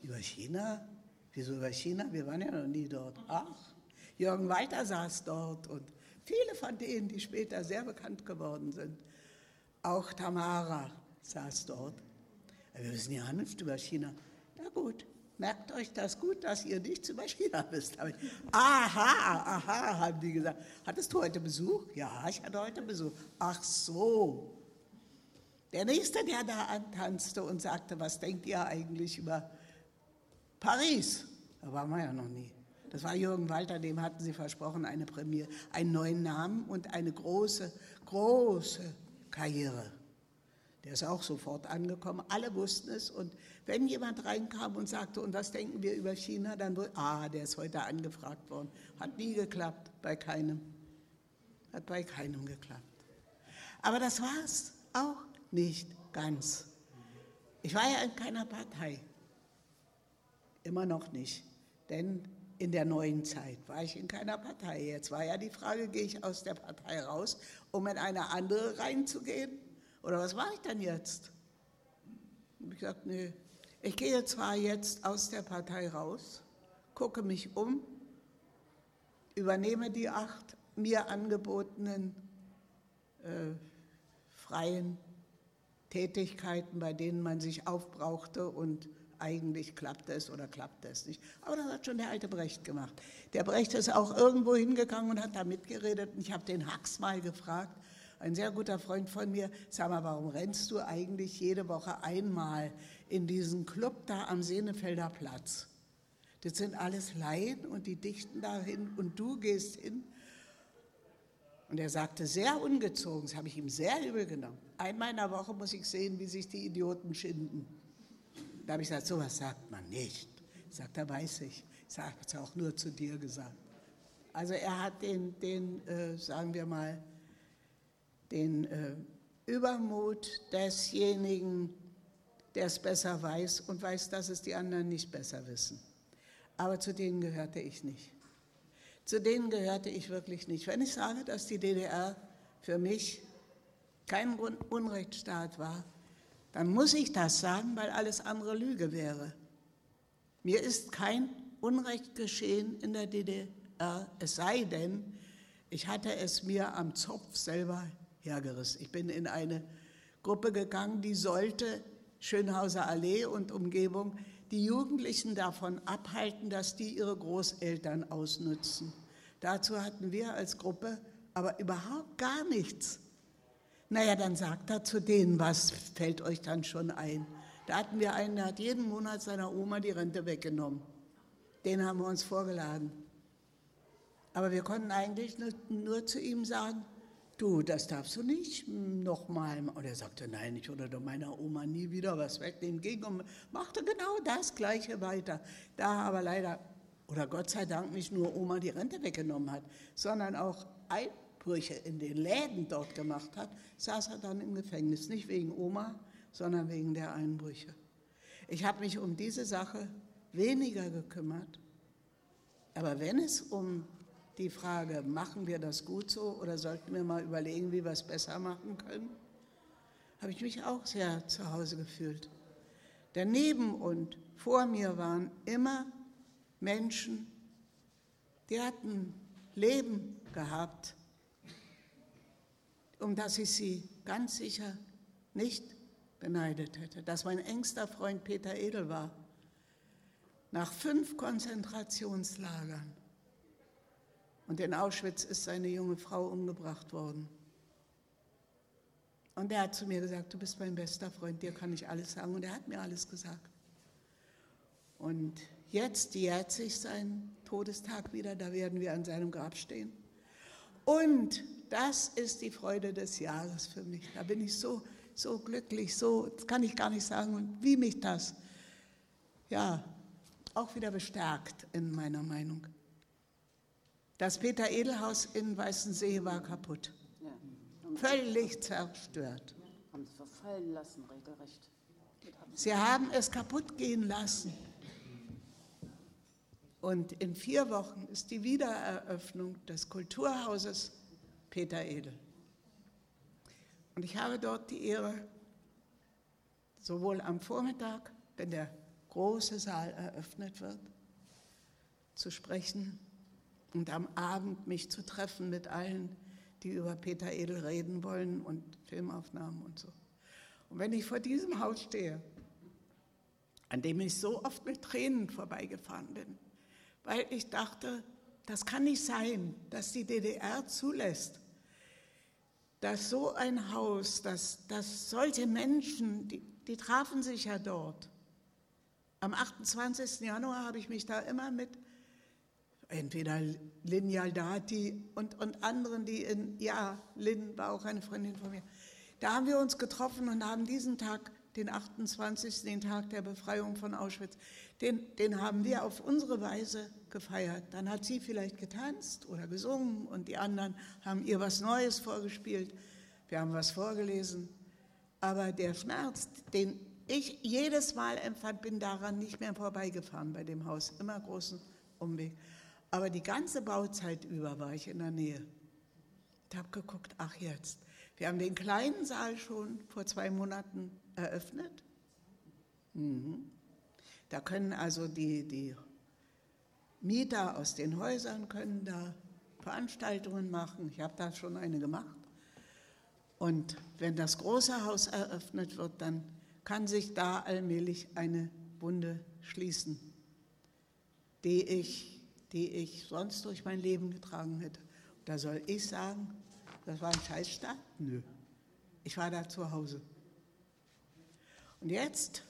Über China? Wieso über China? Wir waren ja noch nie dort. Ach, Jürgen Walter saß dort und viele von denen, die später sehr bekannt geworden sind. Auch Tamara saß dort. Wir wissen ja nichts über China. Na gut, merkt euch das gut, dass ihr nichts über China wisst. aha, aha, haben die gesagt. Hattest du heute Besuch? Ja, ich hatte heute Besuch. Ach so. Der Nächste, der da antanzte und sagte, was denkt ihr eigentlich über China? Paris, da waren wir ja noch nie. Das war Jürgen Walter, dem hatten sie versprochen, eine Premiere, einen neuen Namen und eine große, große Karriere. Der ist auch sofort angekommen. Alle wussten es. Und wenn jemand reinkam und sagte, und was denken wir über China, dann wurde, ah, der ist heute angefragt worden. Hat nie geklappt, bei keinem. Hat bei keinem geklappt. Aber das war es auch nicht ganz. Ich war ja in keiner Partei. Immer noch nicht. Denn in der neuen Zeit war ich in keiner Partei. Jetzt war ja die Frage, gehe ich aus der Partei raus, um in eine andere reinzugehen? Oder was mache ich dann jetzt? Und ich gesagt, nee, ich gehe zwar jetzt aus der Partei raus, gucke mich um, übernehme die acht mir angebotenen äh, freien Tätigkeiten, bei denen man sich aufbrauchte und eigentlich klappt es oder klappt es nicht. Aber das hat schon der alte Brecht gemacht. Der Brecht ist auch irgendwo hingegangen und hat da mitgeredet. Und ich habe den Hax mal gefragt, ein sehr guter Freund von mir, sag mal, warum rennst du eigentlich jede Woche einmal in diesen Club da am Senefelder Platz? Das sind alles Laien und die dichten dahin und du gehst hin. Und er sagte sehr ungezogen, das habe ich ihm sehr übel genommen. Einmal in der Woche muss ich sehen, wie sich die Idioten schinden. Da habe ich gesagt, sowas sagt man nicht. Ich sagte, da weiß ich. Ich habe es auch nur zu dir gesagt. Also er hat den, den äh, sagen wir mal, den äh, Übermut desjenigen, der es besser weiß und weiß, dass es die anderen nicht besser wissen. Aber zu denen gehörte ich nicht. Zu denen gehörte ich wirklich nicht. Wenn ich sage, dass die DDR für mich kein Unrechtsstaat war, dann muss ich das sagen, weil alles andere Lüge wäre. Mir ist kein Unrecht geschehen in der DDR, es sei denn, ich hatte es mir am Zopf selber hergerissen. Ich bin in eine Gruppe gegangen, die sollte Schönhauser Allee und Umgebung die Jugendlichen davon abhalten, dass die ihre Großeltern ausnutzen. Dazu hatten wir als Gruppe aber überhaupt gar nichts. Naja, dann sagt er zu denen, was fällt euch dann schon ein? Da hatten wir einen, der hat jeden Monat seiner Oma die Rente weggenommen. Den haben wir uns vorgeladen. Aber wir konnten eigentlich nur, nur zu ihm sagen, du, das darfst du nicht nochmal. Und er sagte, nein, ich würde meiner Oma nie wieder was wegnehmen. Ging und machte genau das Gleiche weiter. Da aber leider, oder Gott sei Dank nicht nur Oma die Rente weggenommen hat, sondern auch ein Brüche in den Läden dort gemacht hat, saß er dann im Gefängnis. Nicht wegen Oma, sondern wegen der Einbrüche. Ich habe mich um diese Sache weniger gekümmert. Aber wenn es um die Frage, machen wir das gut so oder sollten wir mal überlegen, wie wir es besser machen können, habe ich mich auch sehr zu Hause gefühlt. Daneben und vor mir waren immer Menschen, die hatten Leben gehabt, um das ich sie ganz sicher nicht beneidet hätte, dass mein engster Freund Peter Edel war. Nach fünf Konzentrationslagern und in Auschwitz ist seine junge Frau umgebracht worden. Und er hat zu mir gesagt, du bist mein bester Freund, dir kann ich alles sagen. Und er hat mir alles gesagt. Und jetzt jährt sich sein Todestag wieder, da werden wir an seinem Grab stehen. Und das ist die Freude des Jahres für mich. Da bin ich so, so glücklich, so, das kann ich gar nicht sagen, wie mich das, ja, auch wieder bestärkt in meiner Meinung. Das Peter Edelhaus in Weißensee war kaputt. Ja. Völlig zerstört. Haben es verfallen lassen, regelrecht. Sie haben es kaputt gehen lassen. Und in vier Wochen ist die Wiedereröffnung des Kulturhauses Peter Edel. Und ich habe dort die Ehre, sowohl am Vormittag, wenn der große Saal eröffnet wird, zu sprechen und am Abend mich zu treffen mit allen, die über Peter Edel reden wollen und Filmaufnahmen und so. Und wenn ich vor diesem Haus stehe, an dem ich so oft mit Tränen vorbeigefahren bin, weil ich dachte, das kann nicht sein, dass die DDR zulässt, dass so ein Haus, dass, dass solche Menschen, die, die trafen sich ja dort. Am 28. Januar habe ich mich da immer mit entweder Lin Dati und, und anderen, die in, ja, Lin war auch eine Freundin von mir. Da haben wir uns getroffen und haben diesen Tag, den 28., den Tag der Befreiung von Auschwitz, den, den haben wir auf unsere Weise gefeiert. Dann hat sie vielleicht getanzt oder gesungen und die anderen haben ihr was Neues vorgespielt. Wir haben was vorgelesen. Aber der Schmerz, den ich jedes Mal empfand, bin daran nicht mehr vorbeigefahren bei dem Haus. Immer großen Umweg. Aber die ganze Bauzeit über war ich in der Nähe. Ich habe geguckt, ach jetzt. Wir haben den kleinen Saal schon vor zwei Monaten eröffnet. Mhm. Da können also die, die Mieter aus den Häusern können da Veranstaltungen machen. Ich habe da schon eine gemacht. Und wenn das große Haus eröffnet wird, dann kann sich da allmählich eine Wunde schließen, die ich die ich sonst durch mein Leben getragen hätte. Da soll ich sagen, das war ein Scheißstadt? Nö. Ich war da zu Hause. Und jetzt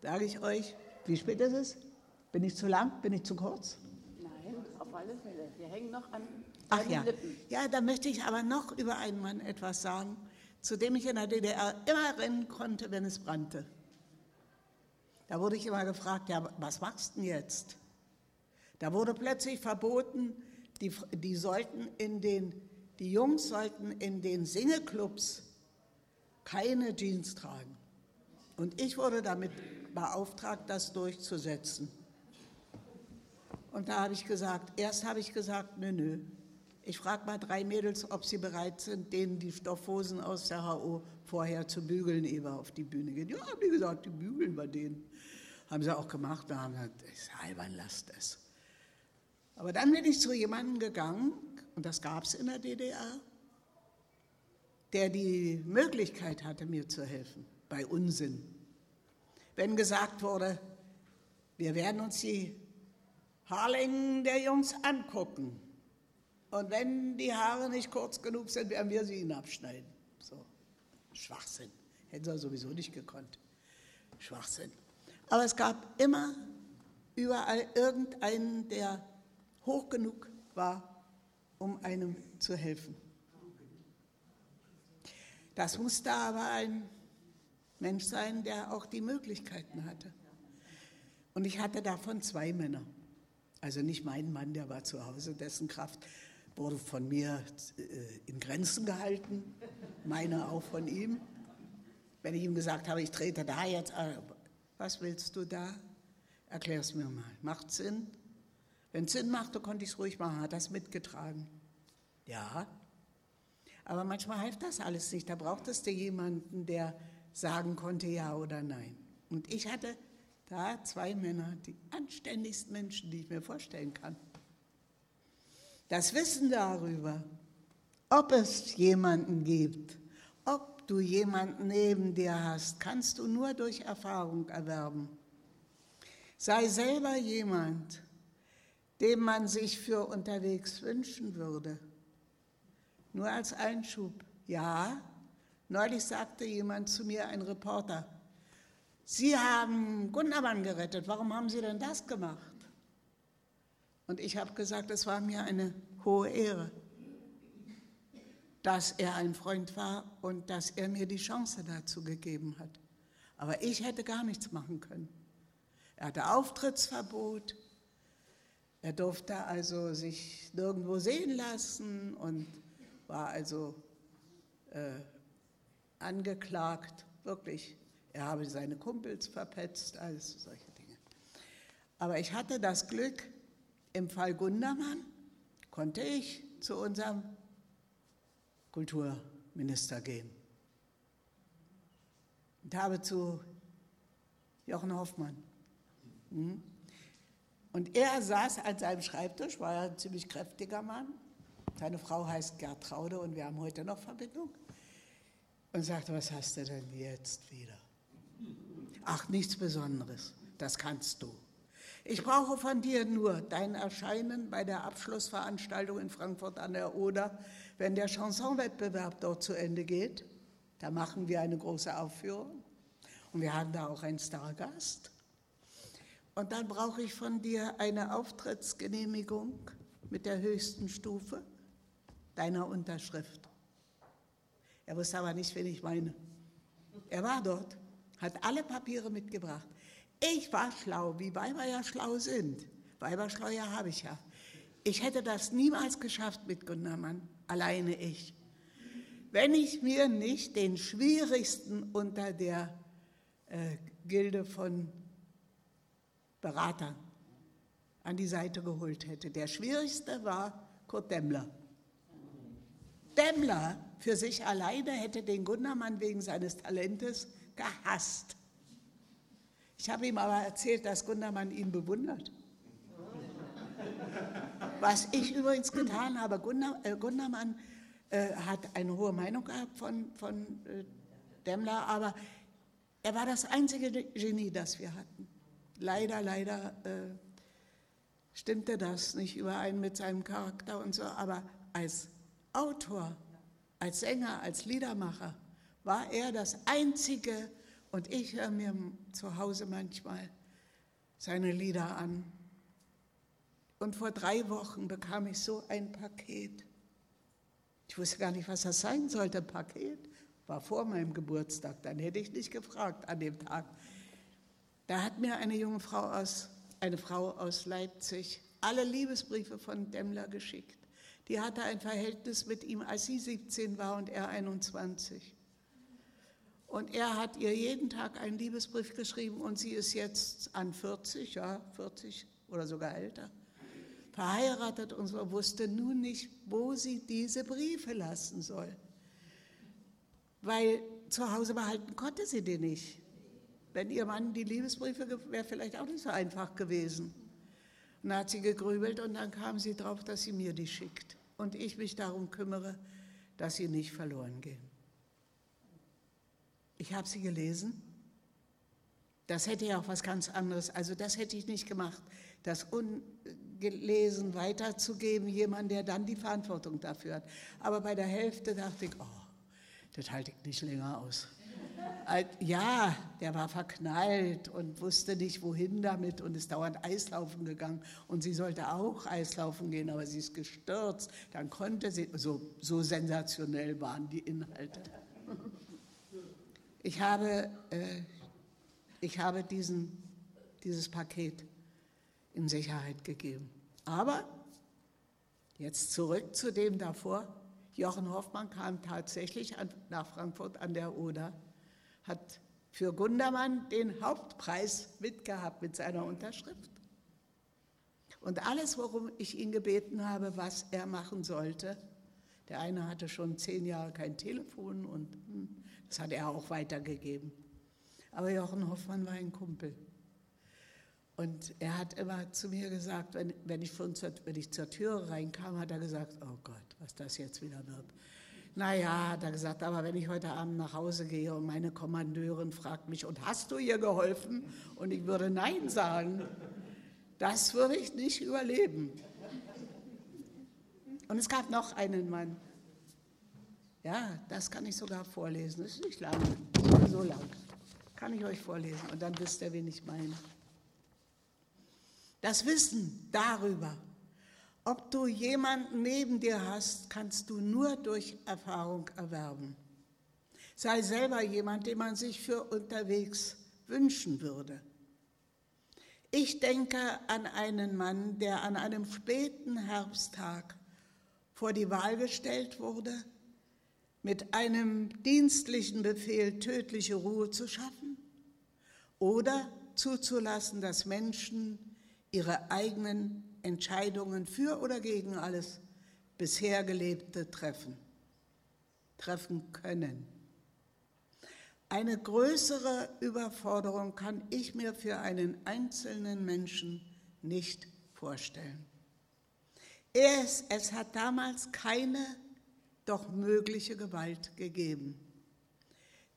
sage ich euch, wie spät ist es? Bin ich zu lang? Bin ich zu kurz? Nein, auf alle Fälle. Wir hängen noch an Ach ja. Lippen. Ja, da möchte ich aber noch über einen Mann etwas sagen, zu dem ich in der DDR immer rennen konnte, wenn es brannte. Da wurde ich immer gefragt, ja, was machst du denn jetzt? Da wurde plötzlich verboten, die, die, sollten in den, die Jungs sollten in den Singleclubs keine Jeans tragen. Und ich wurde damit beauftragt, das durchzusetzen. Und da habe ich gesagt, erst habe ich gesagt, nö, nö. Ich frage mal drei Mädels, ob sie bereit sind, denen die Stoffhosen aus der HO vorher zu bügeln, ehe wir auf die Bühne gehen. Ja, haben die gesagt, die bügeln wir denen. Haben sie auch gemacht. Da haben sie gesagt, albern, lasst es. Aber dann bin ich zu jemandem gegangen, und das gab es in der DDR, der die Möglichkeit hatte, mir zu helfen bei Unsinn. Wenn gesagt wurde, wir werden uns die Haarlängen der Jungs angucken. Und wenn die Haare nicht kurz genug sind, werden wir sie ihnen abschneiden. So, Schwachsinn. Hätten sie sowieso nicht gekonnt. Schwachsinn. Aber es gab immer überall irgendeinen, der hoch genug war, um einem zu helfen. Das musste aber ein Mensch sein, der auch die Möglichkeiten hatte. Und ich hatte davon zwei Männer. Also nicht mein Mann, der war zu Hause, dessen Kraft wurde von mir äh, in Grenzen gehalten, meine auch von ihm. Wenn ich ihm gesagt habe, ich trete da jetzt, was willst du da? Erklär es mir mal. Macht Sinn? Wenn es Sinn machte, konnte ich es ruhig machen, hat das mitgetragen. Ja, aber manchmal half das alles nicht. Da brauchtest du jemanden, der sagen konnte ja oder nein. Und ich hatte da zwei Männer, die anständigsten Menschen, die ich mir vorstellen kann. Das Wissen darüber, ob es jemanden gibt, ob du jemanden neben dir hast, kannst du nur durch Erfahrung erwerben. Sei selber jemand, dem man sich für unterwegs wünschen würde. Nur als Einschub. Ja, neulich sagte jemand zu mir, ein Reporter, Sie haben Gundermann gerettet, warum haben Sie denn das gemacht? Und ich habe gesagt, es war mir eine hohe Ehre, dass er ein Freund war und dass er mir die Chance dazu gegeben hat. Aber ich hätte gar nichts machen können. Er hatte Auftrittsverbot, er durfte also sich nirgendwo sehen lassen und war also äh, angeklagt, wirklich. Er habe seine Kumpels verpetzt, alles solche Dinge. Aber ich hatte das Glück, im Fall Gundermann konnte ich zu unserem Kulturminister gehen und habe zu Jochen Hoffmann. Hm? Und er saß an seinem Schreibtisch, war ein ziemlich kräftiger Mann. Seine Frau heißt Gertraude und wir haben heute noch Verbindung. Und sagte, was hast du denn jetzt wieder? Ach, nichts Besonderes, das kannst du. Ich brauche von dir nur dein Erscheinen bei der Abschlussveranstaltung in Frankfurt an der Oder, wenn der Chansonwettbewerb dort zu Ende geht. Da machen wir eine große Aufführung und wir haben da auch einen Stargast. Und dann brauche ich von dir eine Auftrittsgenehmigung mit der höchsten Stufe deiner Unterschrift. Er wusste aber nicht, wen ich meine. Er war dort, hat alle Papiere mitgebracht. Ich war schlau, wie Weiber ja schlau sind. Weiberschlau ja habe ich ja. Ich hätte das niemals geschafft mit Gundermann, alleine ich. Wenn ich mir nicht den schwierigsten unter der äh, Gilde von Berater an die Seite geholt hätte. Der schwierigste war Kurt Demmler. Demmler für sich alleine hätte den Gundermann wegen seines Talentes gehasst. Ich habe ihm aber erzählt, dass Gundermann ihn bewundert. Was ich übrigens getan habe, Gunder, äh, Gundermann äh, hat eine hohe Meinung gehabt von, von äh, Demmler, aber er war das einzige Genie, das wir hatten. Leider, leider äh, stimmte das nicht überein mit seinem Charakter und so, aber als Autor, als Sänger, als Liedermacher war er das Einzige, und ich höre mir zu Hause manchmal seine Lieder an. Und vor drei Wochen bekam ich so ein Paket. Ich wusste gar nicht, was das sein sollte, Paket. War vor meinem Geburtstag, dann hätte ich nicht gefragt an dem Tag. Da hat mir eine junge Frau aus, eine Frau aus Leipzig alle Liebesbriefe von Demmler geschickt. Die hatte ein Verhältnis mit ihm, als sie 17 war und er 21. Und er hat ihr jeden Tag einen Liebesbrief geschrieben und sie ist jetzt an 40, ja, 40 oder sogar älter, verheiratet und so wusste nun nicht, wo sie diese Briefe lassen soll. Weil zu Hause behalten konnte sie die nicht. Wenn ihr Mann die Liebesbriefe wäre vielleicht auch nicht so einfach gewesen. Und dann hat sie gegrübelt und dann kam sie drauf, dass sie mir die schickt und ich mich darum kümmere, dass sie nicht verloren gehen. Ich habe sie gelesen. Das hätte ja auch was ganz anderes. Also das hätte ich nicht gemacht, das ungelesen weiterzugeben, jemand, der dann die Verantwortung dafür hat. Aber bei der Hälfte dachte ich, oh, das halte ich nicht länger aus. Ja, der war verknallt und wusste nicht, wohin damit und ist dauernd Eislaufen gegangen. Und sie sollte auch Eislaufen gehen, aber sie ist gestürzt. Dann konnte sie, so, so sensationell waren die Inhalte. Ich habe, äh, ich habe diesen, dieses Paket in Sicherheit gegeben. Aber jetzt zurück zu dem davor. Jochen Hoffmann kam tatsächlich an, nach Frankfurt an der Oder hat für Gundermann den Hauptpreis mitgehabt mit seiner Unterschrift. Und alles, worum ich ihn gebeten habe, was er machen sollte, der eine hatte schon zehn Jahre kein Telefon und hm, das hat er auch weitergegeben. Aber Jochen Hoffmann war ein Kumpel. Und er hat immer zu mir gesagt, wenn, wenn, ich, von, wenn ich zur Tür reinkam, hat er gesagt, oh Gott, was das jetzt wieder wird. Naja, hat er gesagt, aber wenn ich heute Abend nach Hause gehe und meine Kommandeurin fragt mich, und hast du ihr geholfen? Und ich würde Nein sagen, das würde ich nicht überleben. Und es gab noch einen Mann. Ja, das kann ich sogar vorlesen. Das ist nicht lang, nicht so lang. Kann ich euch vorlesen und dann wisst ihr, wen ich meine. Das Wissen darüber, ob du jemanden neben dir hast, kannst du nur durch Erfahrung erwerben. Sei selber jemand, den man sich für unterwegs wünschen würde. Ich denke an einen Mann, der an einem späten Herbsttag vor die Wahl gestellt wurde, mit einem dienstlichen Befehl tödliche Ruhe zu schaffen oder zuzulassen, dass Menschen ihre eigenen Entscheidungen für oder gegen alles bisher Gelebte treffen, treffen können. Eine größere Überforderung kann ich mir für einen einzelnen Menschen nicht vorstellen. Es, es hat damals keine doch mögliche Gewalt gegeben.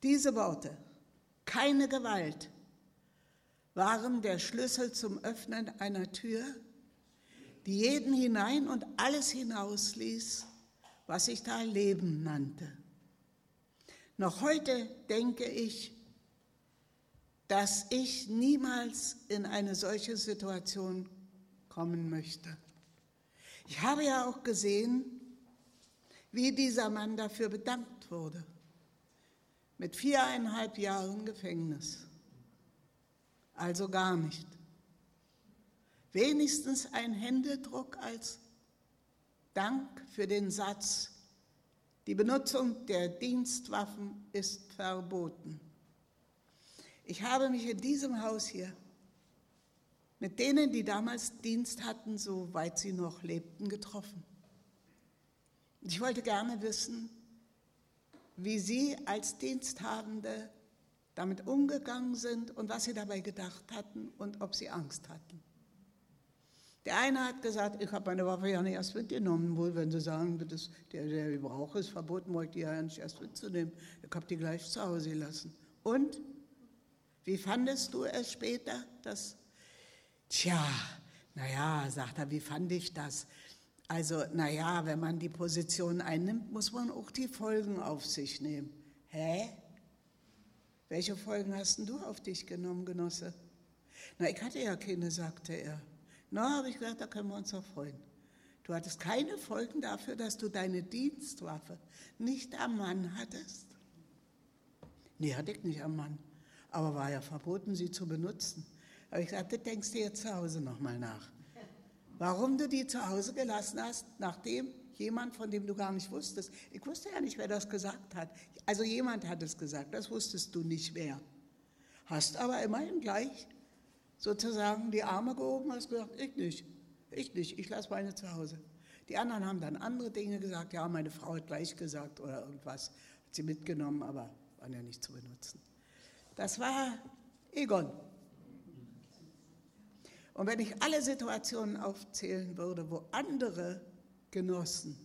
Diese Worte, keine Gewalt, waren der Schlüssel zum Öffnen einer Tür, die jeden hinein und alles hinausließ, was sich da Leben nannte. Noch heute denke ich, dass ich niemals in eine solche Situation kommen möchte. Ich habe ja auch gesehen, wie dieser Mann dafür bedankt wurde. Mit viereinhalb Jahren Gefängnis. Also gar nicht. Wenigstens ein Händedruck als Dank für den Satz, die Benutzung der Dienstwaffen ist verboten. Ich habe mich in diesem Haus hier mit denen, die damals Dienst hatten, soweit sie noch lebten, getroffen. Ich wollte gerne wissen, wie Sie als Diensthabende damit umgegangen sind und was Sie dabei gedacht hatten und ob Sie Angst hatten. Der eine hat gesagt, ich habe meine Waffe ja nicht erst mitgenommen, wohl wenn Sie sagen, das, der, der Gebrauch ist verboten, wollte ich ja nicht erst mitzunehmen. Ich habe die gleich zu Hause gelassen. Und? Wie fandest du es später? Dass, tja, naja, sagt er, wie fand ich das? Also, naja, wenn man die Position einnimmt, muss man auch die Folgen auf sich nehmen. Hä? Welche Folgen hast denn du auf dich genommen, Genosse? Na, ich hatte ja keine, sagte er. Na, habe ich gesagt, da können wir uns doch freuen. Du hattest keine Folgen dafür, dass du deine Dienstwaffe nicht am Mann hattest? Nee, hatte ich nicht am Mann. Aber war ja verboten, sie zu benutzen. Aber ich sagte, denkst du jetzt zu Hause nochmal nach. Warum du die zu Hause gelassen hast, nachdem jemand, von dem du gar nicht wusstest, ich wusste ja nicht, wer das gesagt hat. Also jemand hat es gesagt, das wusstest du nicht wer. Hast aber immerhin gleich sozusagen die Arme gehoben hast gesagt, ich nicht, ich nicht, ich lasse meine zu Hause. Die anderen haben dann andere Dinge gesagt, ja, meine Frau hat gleich gesagt oder irgendwas, hat sie mitgenommen, aber waren ja nicht zu benutzen. Das war Egon. Und wenn ich alle Situationen aufzählen würde, wo andere Genossen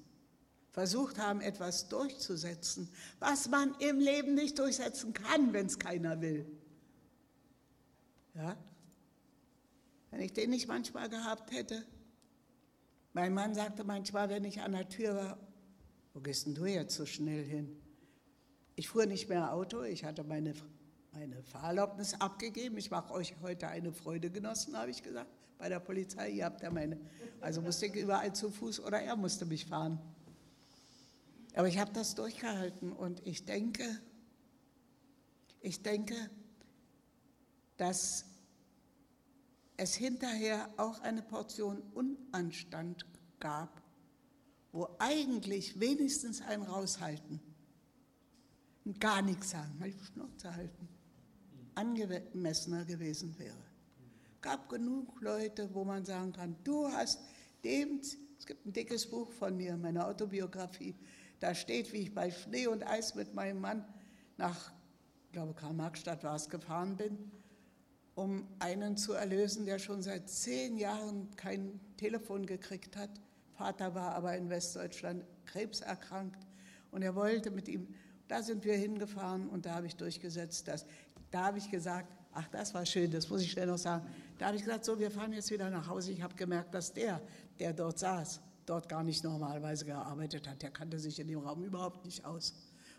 versucht haben, etwas durchzusetzen, was man im Leben nicht durchsetzen kann, wenn es keiner will. Ja, wenn ich den nicht manchmal gehabt hätte. Mein Mann sagte manchmal, wenn ich an der Tür war, wo gehst denn du jetzt so schnell hin? Ich fuhr nicht mehr Auto, ich hatte meine, meine Fahrerlaubnis abgegeben. Ich mache euch heute eine Freude genossen, habe ich gesagt, bei der Polizei. Ihr habt ja meine, also musste ich überall zu Fuß oder er musste mich fahren. Aber ich habe das durchgehalten und ich denke, ich denke, dass es hinterher auch eine Portion Unanstand gab, wo eigentlich wenigstens ein Raushalten und gar nichts sagen, mal die Schnauze halten, angemessener gewesen wäre. Gab genug Leute, wo man sagen kann, du hast dem, es gibt ein dickes Buch von mir, meine Autobiografie, da steht, wie ich bei Schnee und Eis mit meinem Mann nach, ich glaube Karl-Marx-Stadt war es, gefahren bin um einen zu erlösen, der schon seit zehn Jahren kein Telefon gekriegt hat. Vater war aber in Westdeutschland krebserkrankt und er wollte mit ihm, da sind wir hingefahren und da habe ich durchgesetzt, dass, da habe ich gesagt, ach, das war schön, das muss ich schnell noch sagen. Da habe ich gesagt, so, wir fahren jetzt wieder nach Hause. Ich habe gemerkt, dass der, der dort saß, dort gar nicht normalerweise gearbeitet hat. Der kannte sich in dem Raum überhaupt nicht aus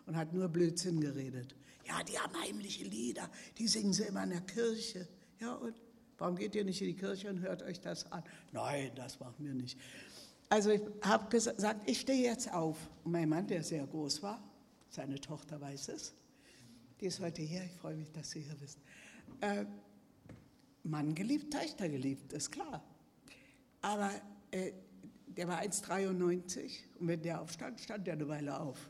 und hat nur Blödsinn geredet. Ja, die haben heimliche Lieder, die singen sie immer in der Kirche. Ja, und warum geht ihr nicht in die Kirche und hört euch das an? Nein, das machen wir nicht. Also ich habe gesagt, ich stehe jetzt auf. Und mein Mann, der sehr groß war, seine Tochter weiß es, die ist heute hier, ich freue mich, dass Sie hier bist. Äh, Mann geliebt, Töchter geliebt, ist klar. Aber äh, der war 1,93 und wenn der aufstand, stand der eine Weile auf.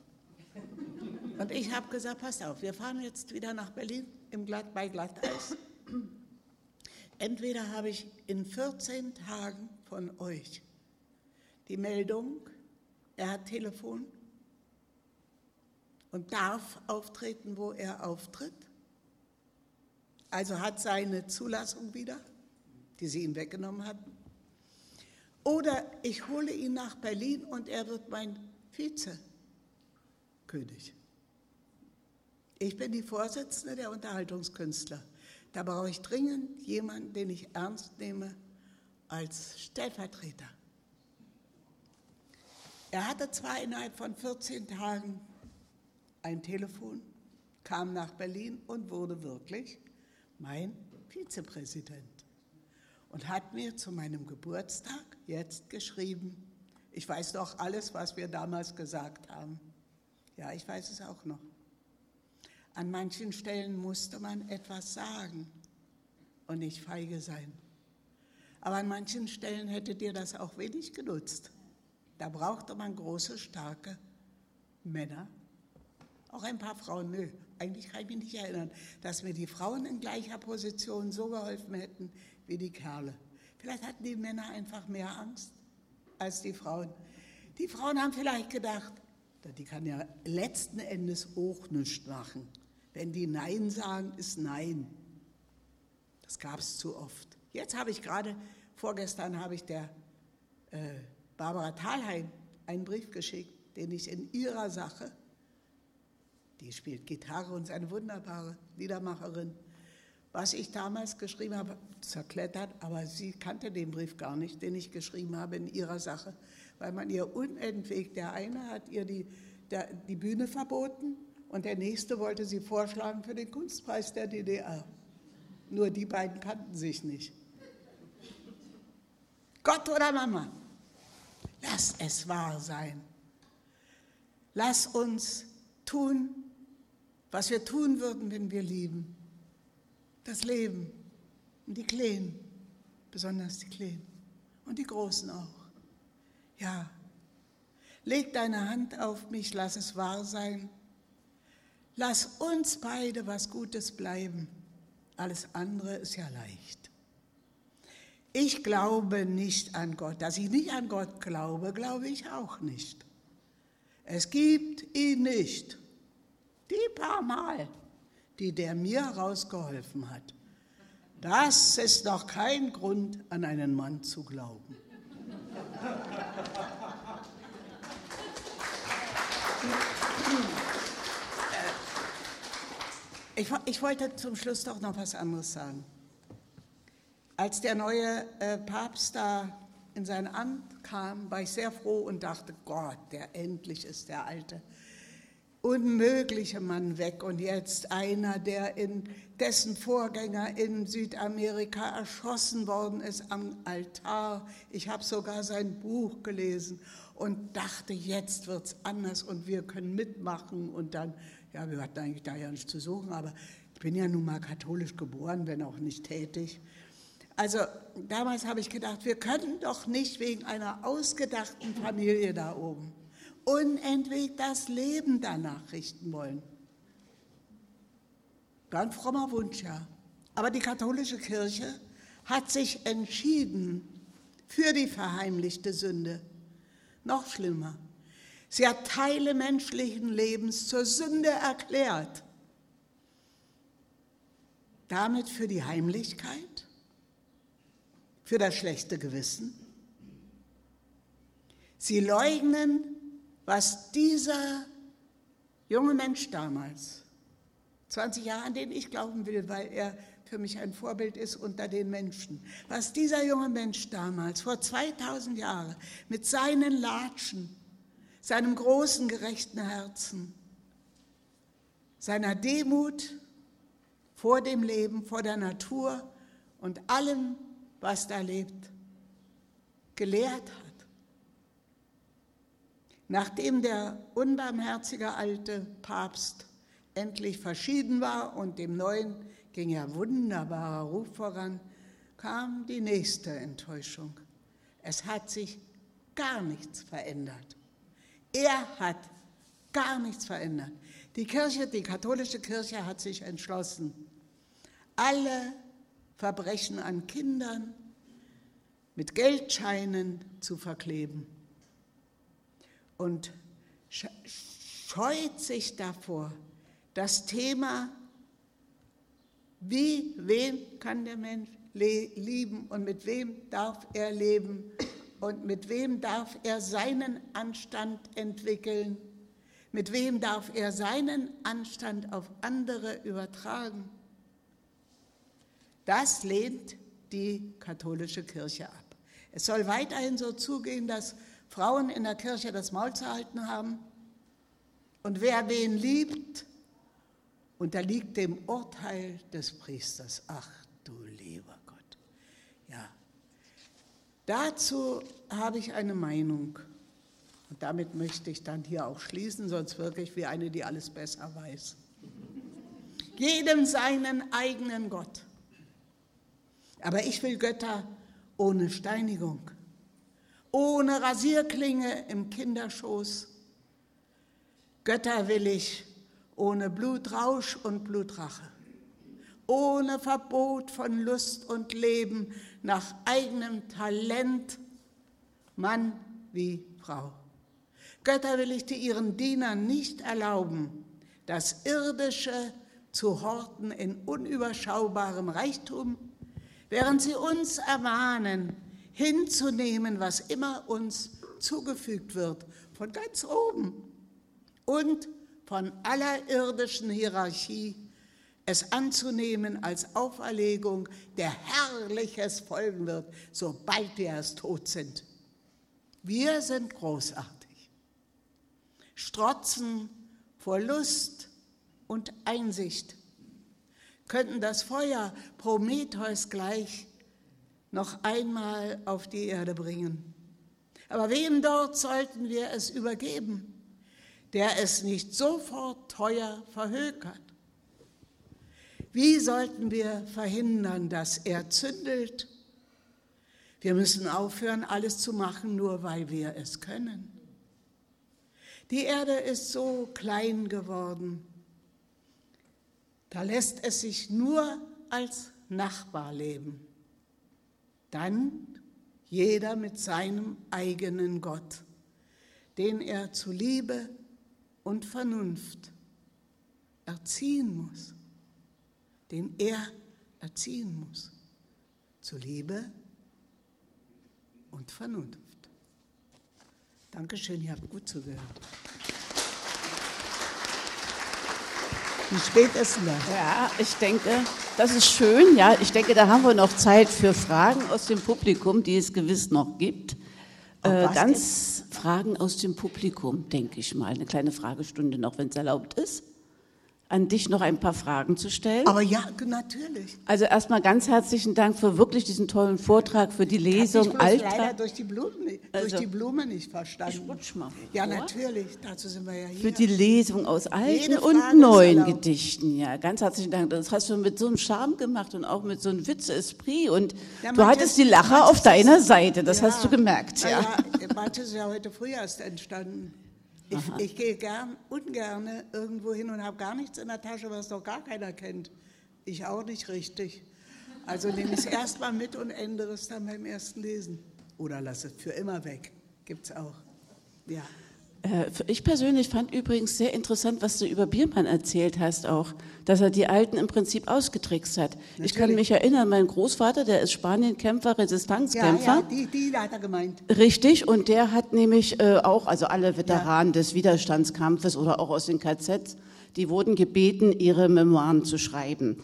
Und ich habe gesagt, pass auf, wir fahren jetzt wieder nach Berlin im Glatt, bei Glatteis. Entweder habe ich in 14 Tagen von euch die Meldung, er hat Telefon und darf auftreten, wo er auftritt. Also hat seine Zulassung wieder, die sie ihm weggenommen hatten. Oder ich hole ihn nach Berlin und er wird mein Vizekönig. Ich bin die Vorsitzende der Unterhaltungskünstler. Da brauche ich dringend jemanden, den ich ernst nehme als Stellvertreter. Er hatte zwar innerhalb von 14 Tagen ein Telefon, kam nach Berlin und wurde wirklich mein Vizepräsident und hat mir zu meinem Geburtstag jetzt geschrieben, ich weiß noch alles, was wir damals gesagt haben. Ja, ich weiß es auch noch. An manchen Stellen musste man etwas sagen und nicht feige sein. Aber an manchen Stellen hätte dir das auch wenig genutzt. Da brauchte man große, starke Männer. Auch ein paar Frauen, nö, eigentlich kann ich mich nicht erinnern, dass mir die Frauen in gleicher Position so geholfen hätten wie die Kerle. Vielleicht hatten die Männer einfach mehr Angst als die Frauen. Die Frauen haben vielleicht gedacht, die kann ja letzten Endes auch nichts machen. Wenn die Nein sagen, ist Nein. Das gab es zu oft. Jetzt habe ich gerade, vorgestern habe ich der äh, Barbara Thalheim einen Brief geschickt, den ich in ihrer Sache, die spielt Gitarre und ist eine wunderbare Liedermacherin, was ich damals geschrieben habe, zerklettert, aber sie kannte den Brief gar nicht, den ich geschrieben habe in ihrer Sache, weil man ihr unentwegt, der eine hat ihr die, der, die Bühne verboten und der nächste wollte sie vorschlagen für den Kunstpreis der DDR. Nur die beiden kannten sich nicht. Gott oder Mama, lass es wahr sein. Lass uns tun, was wir tun würden, wenn wir lieben. Das Leben und die Kleinen, besonders die Kleinen und die Großen auch. Ja, leg deine Hand auf mich, lass es wahr sein Lass uns beide was Gutes bleiben. Alles andere ist ja leicht. Ich glaube nicht an Gott. Dass ich nicht an Gott glaube, glaube ich auch nicht. Es gibt ihn nicht. Die paar Mal, die der mir rausgeholfen hat. Das ist noch kein Grund, an einen Mann zu glauben. Ich, ich, wollte zum Schluss doch noch was anderes sagen. Als der neue äh, Papst da in sein Amt kam, war ich sehr froh und dachte, Gott, der endlich ist der alte unmögliche Mann weg und jetzt einer, der in dessen Vorgänger in Südamerika erschossen worden ist am Altar. Ich habe sogar sein Buch gelesen und dachte, jetzt wird es anders und wir können mitmachen und dann ja, wir hatten eigentlich da ja nichts zu suchen, aber ich bin ja nun mal katholisch geboren, wenn auch nicht tätig. Also damals habe ich gedacht, wir können doch nicht wegen einer ausgedachten Familie da oben unentwegt das Leben danach richten wollen. Ein frommer Wunsch, ja. Aber die katholische Kirche hat sich entschieden für die verheimlichte Sünde. Noch schlimmer, Sie hat Teile menschlichen Lebens zur Sünde erklärt. damit für die Heimlichkeit, für das schlechte Gewissen. Sie leugnen, was dieser junge Mensch damals, 20 Jahre, an den ich glauben will, weil er für mich ein Vorbild ist unter den Menschen, was dieser junge Mensch damals, vor 2000 Jahren, mit seinen Latschen, seinem großen, gerechten Herzen, seiner Demut vor dem Leben, vor der Natur und allem, was da lebt, gelehrt hat. Nachdem der unbarmherzige alte Papst endlich verschieden war und dem neuen ging ja wunderbarer Ruf voran, kam die nächste Enttäuschung. Es hat sich gar nichts verändert. Er hat gar nichts verändert. Die Kirche, die katholische Kirche hat sich entschlossen, alle Verbrechen an Kindern mit Geldscheinen zu verkleben und scheut sich davor, das Thema, wie, wen kann der Mensch lieben und mit wem darf er leben und mit wem darf er seinen Anstand entwickeln, mit wem darf er seinen Anstand auf andere übertragen. Das lehnt die katholische Kirche ab. Es soll weiterhin so zugehen, dass Frauen in der Kirche das Maul zu halten haben. Und wer wen liebt, unterliegt dem Urteil des Priesters. Ach du lieber. Dazu habe ich eine Meinung. Und damit möchte ich dann hier auch schließen, sonst wirke ich wie eine, die alles besser weiß. Jedem seinen eigenen Gott. Aber ich will Götter ohne Steinigung, ohne Rasierklinge im Kinderschoß. Götter will ich ohne Blutrausch und Blutrache, ohne Verbot von Lust und Leben nach eigenem Talent, Mann wie Frau. Götter will ich, die ihren Dienern nicht erlauben, das Irdische zu horten in unüberschaubarem Reichtum während sie uns ermahnen, hinzunehmen, was immer uns zugefügt wird, von ganz oben und von aller irdischen Hierarchie, es anzunehmen als Auferlegung, der Herrliches folgen wird, sobald wir erst tot sind. Wir sind großartig, strotzen vor Lust und Einsicht könnten das Feuer Prometheus gleich noch einmal auf die Erde bringen. Aber wem dort sollten wir es übergeben, der es nicht sofort teuer verhökert? Wie sollten wir verhindern, dass er zündelt? Wir müssen aufhören, alles zu machen, nur weil wir es können. Die Erde ist so klein geworden da lässt es sich nur als Nachbar leben. Dann jeder mit seinem eigenen Gott, den er zu Liebe und Vernunft erziehen muss, den er erziehen muss, zu Liebe und Vernunft. Dankeschön, ihr habt gut zugehört. Wie spät ist denn das? Ja, ich denke, das ist schön. Ja, ich denke, da haben wir noch Zeit für Fragen aus dem Publikum, die es gewiss noch gibt. Äh, ganz denn? Fragen aus dem Publikum, denke ich mal. Eine kleine Fragestunde noch, wenn es erlaubt ist an dich noch ein paar Fragen zu stellen. Aber ja, natürlich. Also erstmal ganz herzlichen Dank für wirklich diesen tollen Vortrag, für die Lesung. Ich habe leider durch die, Blume, also, durch die Blume nicht verstanden. Ich rutsch mal. Ja, vor. natürlich. Dazu sind wir ja hier. Für die Lesung aus alten und neuen Gedichten. Ja, ganz herzlichen Dank. Das hast du mit so einem Charme gemacht und auch mit so einem Witze-Esprit. Und ja, du hattest die Lacher auf deiner Seite. Das ja, hast du gemerkt. Ja, ja manches ist ja heute früh erst entstanden. Ich, ich, gehe gern, ungern irgendwo hin und habe gar nichts in der Tasche, was doch gar keiner kennt. Ich auch nicht richtig. Also nehme ich es erstmal mit und ändere es dann beim ersten Lesen. Oder lasse es für immer weg. Gibt es auch. Ja. Äh, ich persönlich fand übrigens sehr interessant, was du über Biermann erzählt hast auch, dass er die Alten im Prinzip ausgetrickst hat. Natürlich. Ich kann mich erinnern, mein Großvater, der ist Spanienkämpfer, Resistenzkämpfer. Ja, ja, die, die hat er gemeint. Richtig, und der hat nämlich äh, auch, also alle Veteranen ja. des Widerstandskampfes oder auch aus den KZs, die wurden gebeten, ihre Memoiren zu schreiben.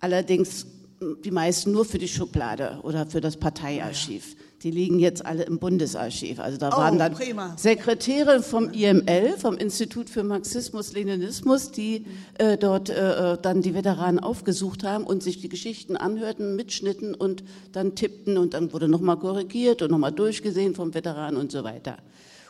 Allerdings die meisten nur für die Schublade oder für das Parteiarchiv. Ja. Die liegen jetzt alle im Bundesarchiv. Also da oh, waren dann prima. Sekretäre vom IML, vom Institut für Marxismus-Leninismus, die äh, dort äh, äh, dann die Veteranen aufgesucht haben und sich die Geschichten anhörten, mitschnitten und dann tippten und dann wurde nochmal korrigiert und nochmal durchgesehen vom Veteran und so weiter.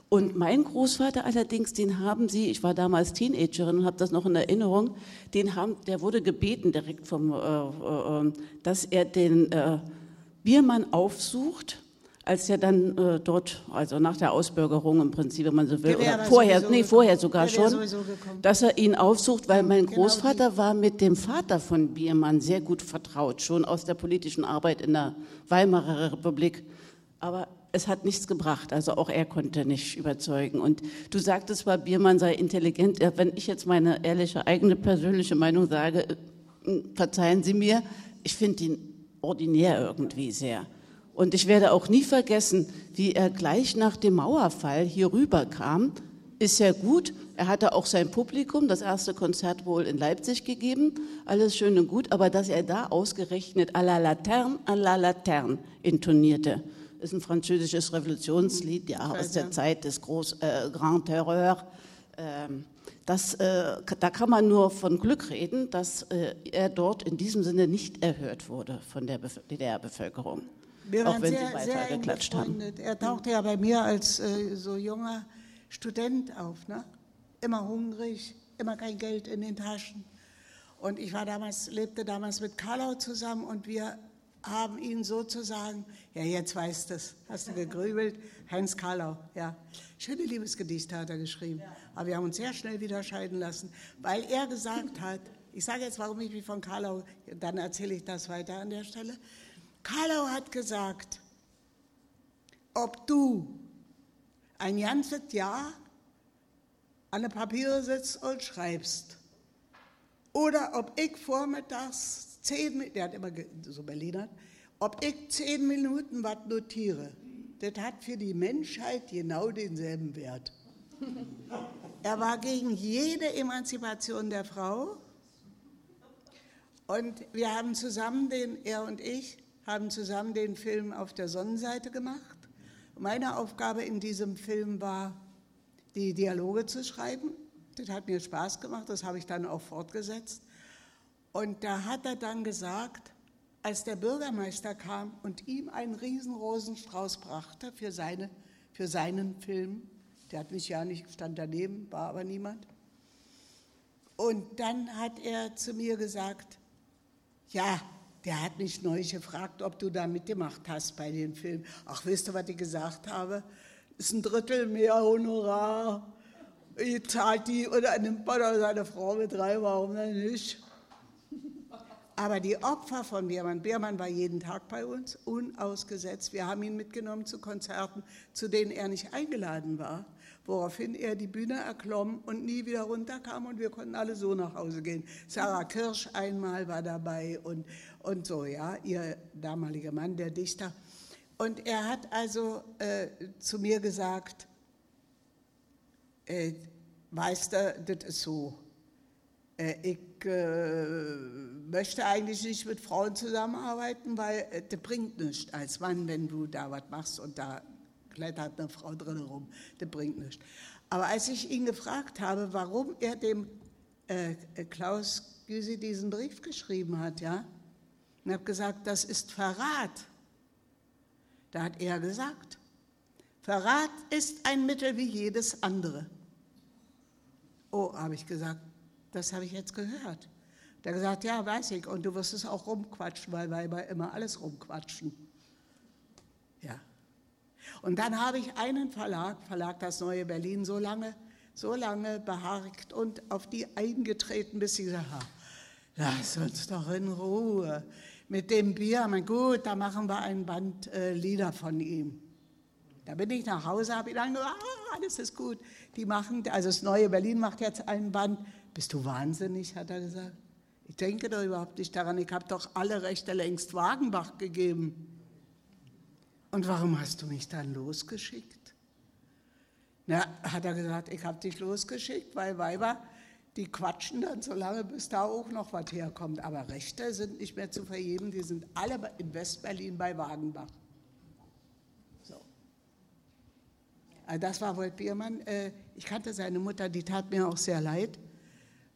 Und mein Großvater allerdings, den haben sie, ich war damals Teenagerin und habe das noch in Erinnerung, den haben, der wurde gebeten direkt vom, äh, äh, dass er den äh, Biermann aufsucht, als er dann äh, dort, also nach der Ausbürgerung im Prinzip, wenn man so will, oder vorher, nee, vorher sogar schon, dass er ihn aufsucht, weil mein genau Großvater die. war mit dem Vater von Biermann sehr gut vertraut, schon aus der politischen Arbeit in der Weimarer Republik. Aber es hat nichts gebracht. Also auch er konnte nicht überzeugen. Und du sagtest zwar, Biermann sei intelligent. Wenn ich jetzt meine ehrliche, eigene, persönliche Meinung sage, äh, verzeihen Sie mir, ich finde ihn ordinär irgendwie sehr. Und ich werde auch nie vergessen, wie er gleich nach dem Mauerfall hier rüberkam. Ist ja gut. Er hatte auch sein Publikum, das erste Konzert wohl in Leipzig gegeben. Alles schön und gut. Aber dass er da ausgerechnet à la Laterne, à la Laterne intonierte ist ein französisches Revolutionslied, ja, aus der Zeit des Groß, äh, Grand Terreur. Ähm, das, äh, da kann man nur von Glück reden, dass äh, er dort in diesem Sinne nicht erhört wurde von der DDR-Bevölkerung. Wir auch wenn sehr, sie weiter geklatscht haben. Er tauchte ja bei mir als äh, so junger Student auf, ne? immer hungrig, immer kein Geld in den Taschen. Und ich war damals, lebte damals mit Karlau zusammen und wir haben ihn sozusagen, ja, jetzt weißt du es, hast du gegrübelt, Heinz Karlau, ja. Schöne Liebesgedichte hat er geschrieben. Ja. Aber wir haben uns sehr schnell wieder scheiden lassen, weil er gesagt hat, ich sage jetzt, warum ich mich von Karlau, dann erzähle ich das weiter an der Stelle. Karlau hat gesagt, ob du ein ganzes Jahr an den Papiere sitzt und schreibst, oder ob ich vormittags zehn, der hat immer so Berliner, ob ich zehn Minuten was notiere, das hat für die Menschheit genau denselben Wert. Er war gegen jede Emanzipation der Frau. Und wir haben zusammen den, er und ich, haben zusammen den Film auf der Sonnenseite gemacht. Meine Aufgabe in diesem Film war, die Dialoge zu schreiben. Das hat mir Spaß gemacht, das habe ich dann auch fortgesetzt. Und da hat er dann gesagt, als der Bürgermeister kam und ihm einen riesen Rosenstrauß brachte für, seine, für seinen Film, der hat mich ja nicht, stand daneben, war aber niemand. Und dann hat er zu mir gesagt, ja, der hat mich neulich gefragt, ob du da mitgemacht hast bei dem Film. Ach, wisst ihr, was ich gesagt habe? Ist ein Drittel mehr Honorar. Ich zahlt die oder nimmt man seine Frau mit rein, warum denn nicht? Aber die Opfer von Biermann, Biermann war jeden Tag bei uns, unausgesetzt. Wir haben ihn mitgenommen zu Konzerten, zu denen er nicht eingeladen war, woraufhin er die Bühne erklomm und nie wieder runterkam und wir konnten alle so nach Hause gehen. Sarah Kirsch einmal war dabei und, und so, ja, ihr damaliger Mann, der Dichter. Und er hat also äh, zu mir gesagt, äh, du, das ist so, äh, ich äh, möchte eigentlich nicht mit Frauen zusammenarbeiten, weil äh, das bringt nichts als Mann, wenn du da was machst und da klettert eine Frau drin rum. Das bringt nichts. Aber als ich ihn gefragt habe, warum er dem äh, Klaus Gysi diesen Brief geschrieben hat, ja, und habe gesagt, das ist Verrat. Da hat er gesagt, Verrat ist ein Mittel wie jedes andere. Oh, habe ich gesagt, das habe ich jetzt gehört. Der hat gesagt, ja, weiß ich, und du wirst es auch rumquatschen, weil Weiber immer alles rumquatschen. Ja. Und dann habe ich einen Verlag, Verlag Das Neue Berlin, so lange, so lange beharkt und auf die eingetreten, bis sie gesagt haben, lass uns doch in Ruhe. Mit dem Bier, mein gut, da machen wir ein Band äh, Lieder von ihm. Da bin ich nach Hause, habe ich dann gesagt, ah, alles ist gut. Die machen, also das neue Berlin macht jetzt einen Band. Bist du wahnsinnig, hat er gesagt. Ich denke doch überhaupt nicht daran, ich habe doch alle Rechte längst Wagenbach gegeben. Und warum hast du mich dann losgeschickt? Na, hat er gesagt, ich habe dich losgeschickt, weil Weiber, die quatschen dann so lange, bis da auch noch was herkommt. Aber Rechte sind nicht mehr zu vergeben, die sind alle in Westberlin bei Wagenbach. So. Also das war Wolf Biermann. Äh, ich kannte seine Mutter, die tat mir auch sehr leid,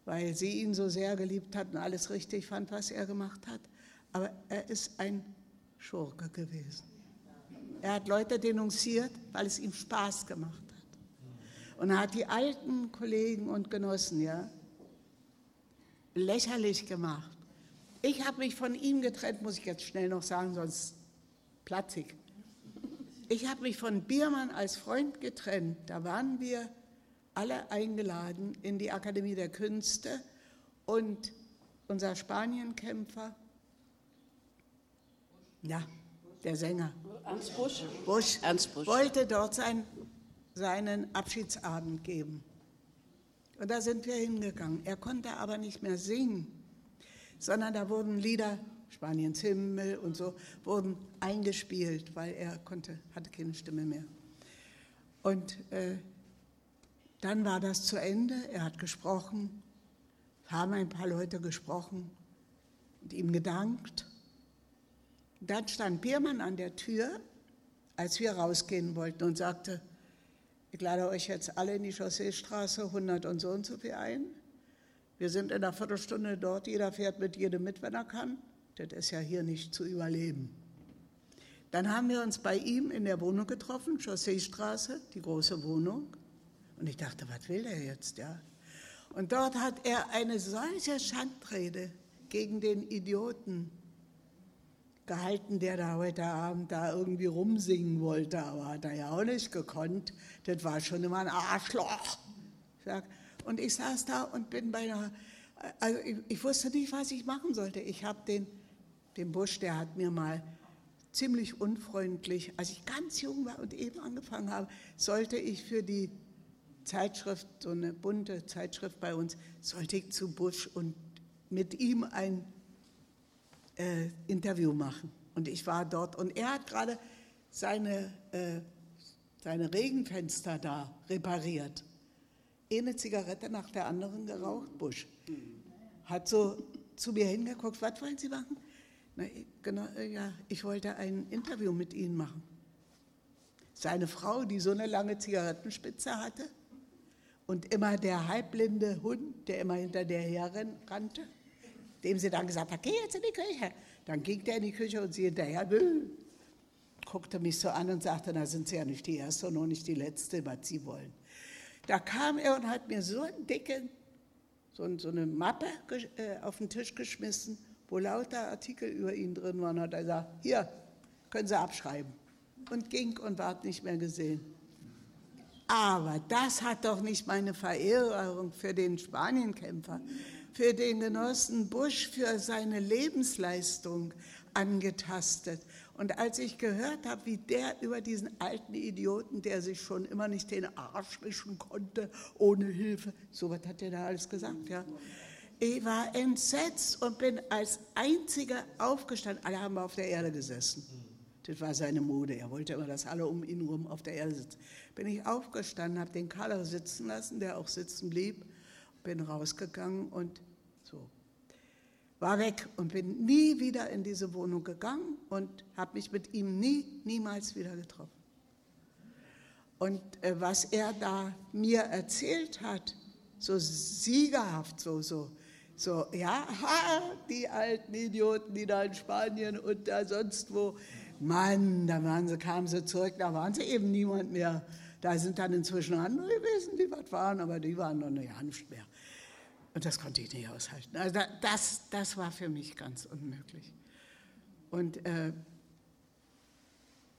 weil sie ihn so sehr geliebt hat und alles richtig fand, was er gemacht hat. Aber er ist ein Schurke gewesen. Er hat Leute denunziert, weil es ihm Spaß gemacht hat. Und er hat die alten Kollegen und Genossen ja lächerlich gemacht. Ich habe mich von ihm getrennt, muss ich jetzt schnell noch sagen, sonst platzig. Ich habe mich von Biermann als Freund getrennt. Da waren wir alle eingeladen in die Akademie der Künste und unser Spanienkämpfer, ja, der Sänger, Ernst Busch? Busch, Ernst Busch. wollte dort sein, seinen Abschiedsabend geben. Und da sind wir hingegangen. Er konnte aber nicht mehr singen, sondern da wurden Lieder, Spaniens Himmel und so, wurden eingespielt, weil er konnte, hatte keine Stimme mehr. Und äh, dann war das zu Ende, er hat gesprochen, haben ein paar Leute gesprochen und ihm gedankt. Dann stand Biermann an der Tür, als wir rausgehen wollten und sagte, ich lade euch jetzt alle in die Chausseestraße 100 und so und so viel ein. Wir sind in einer Viertelstunde dort, jeder fährt mit jedem mit, wenn er kann. Das ist ja hier nicht zu überleben. Dann haben wir uns bei ihm in der Wohnung getroffen, Chausseestraße, die große Wohnung. Und ich dachte, was will der jetzt, ja? Und dort hat er eine solche Schandrede gegen den Idioten gehalten, der da heute Abend da irgendwie rumsingen wollte, aber hat er ja auch nicht gekonnt. Das war schon immer ein Arschloch. Und ich saß da und bin bei einer, also ich, ich wusste nicht, was ich machen sollte. Ich habe den, den Busch, der hat mir mal ziemlich unfreundlich, als ich ganz jung war und eben angefangen habe, sollte ich für die Zeitschrift, so eine bunte Zeitschrift bei uns, sollte ich zu Busch und mit ihm ein äh, Interview machen. Und ich war dort und er hat gerade seine, äh, seine Regenfenster da repariert. Eine Zigarette nach der anderen geraucht, Busch. Hat so zu mir hingeguckt, was wollen Sie machen? Na, genau, äh, ja, ich wollte ein Interview mit Ihnen machen. Seine Frau, die so eine lange Zigarettenspitze hatte und immer der halbblinde Hund, der immer hinter der herrannte, dem sie dann gesagt hat, geh jetzt in die Küche. Dann ging der in die Küche und sie hinterher, Nö. guckte mich so an und sagte, da sind Sie ja nicht die Erste und auch nicht die Letzte, was Sie wollen. Da kam er und hat mir so einen dicken, so, so eine Mappe äh, auf den Tisch geschmissen, wo lauter Artikel über ihn drin waren. Hat er gesagt, hier, können Sie abschreiben. Und ging und ward nicht mehr gesehen. Aber das hat doch nicht meine Verehrung für den Spanienkämpfer für den Genossen Busch, für seine Lebensleistung angetastet. Und als ich gehört habe, wie der über diesen alten Idioten, der sich schon immer nicht den Arsch wischen konnte, ohne Hilfe, so was hat der da alles gesagt, ja. Ich war entsetzt und bin als einziger aufgestanden. Alle haben auf der Erde gesessen. Das war seine Mode. Er wollte immer, dass alle um ihn herum auf der Erde sitzen. Bin ich aufgestanden, habe den Kaller sitzen lassen, der auch sitzen blieb bin rausgegangen und so. War weg und bin nie wieder in diese Wohnung gegangen und habe mich mit ihm nie, niemals wieder getroffen. Und äh, was er da mir erzählt hat, so siegerhaft, so, so, so, ja, ha, die alten Idioten, die da in Spanien und da sonst wo, Mann, da waren sie, kamen sie zurück, da waren sie eben niemand mehr. Da sind dann inzwischen andere gewesen, die was waren, aber die waren noch ja nicht mehr. Und das konnte ich nicht aushalten. Also das, das war für mich ganz unmöglich. Und äh,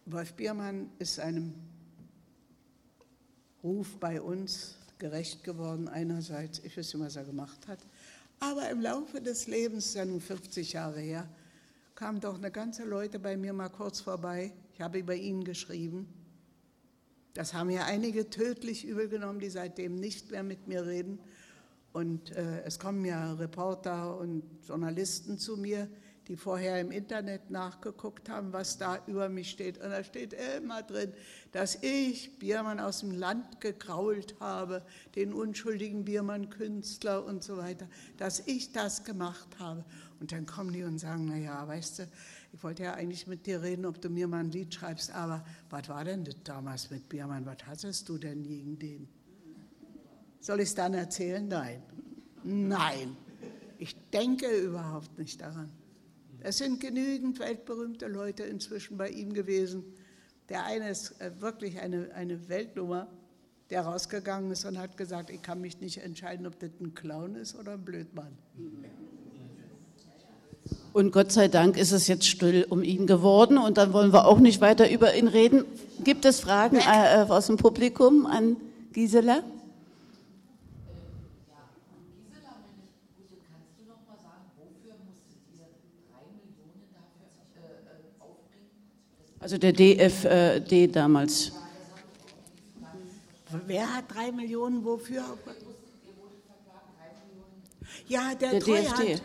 Wolf Biermann ist seinem Ruf bei uns gerecht geworden, einerseits, ich weiß nicht, was er gemacht hat, aber im Laufe des Lebens, ja nun 50 Jahre her, kamen doch eine ganze Leute bei mir mal kurz vorbei. Ich habe über ihn geschrieben Das haben ja einige tödlich übel genommen, die seitdem nicht mehr mit mir reden. Und äh, es kommen ja Reporter und Journalisten zu mir, die vorher im Internet nachgeguckt haben, was da über mich steht. Und da steht immer drin, dass ich Biermann aus dem Land gekrault habe, den unschuldigen Biermann-Künstler und so weiter, dass ich das gemacht habe. Und dann kommen die und sagen, naja, weißt du, ich wollte ja eigentlich mit dir reden, ob du mir mal ein Lied schreibst, aber was war denn das damals mit Biermann? Was hattest du denn gegen den? Soll ich es dann erzählen? Nein. Nein. Ich denke überhaupt nicht daran. Es sind genügend weltberühmte Leute inzwischen bei ihm gewesen. Der eine ist äh, wirklich eine, eine Weltnummer, der rausgegangen ist und hat gesagt, ich kann mich nicht entscheiden, ob das ein Clown ist oder ein Blödmann. Und Gott sei Dank ist es jetzt still um ihn geworden und dann wollen wir auch nicht weiter über ihn reden. Gibt es Fragen äh, aus dem Publikum an Gisela? Also der DFD damals. Wer hat drei Millionen wofür? Ja, der, der DFD.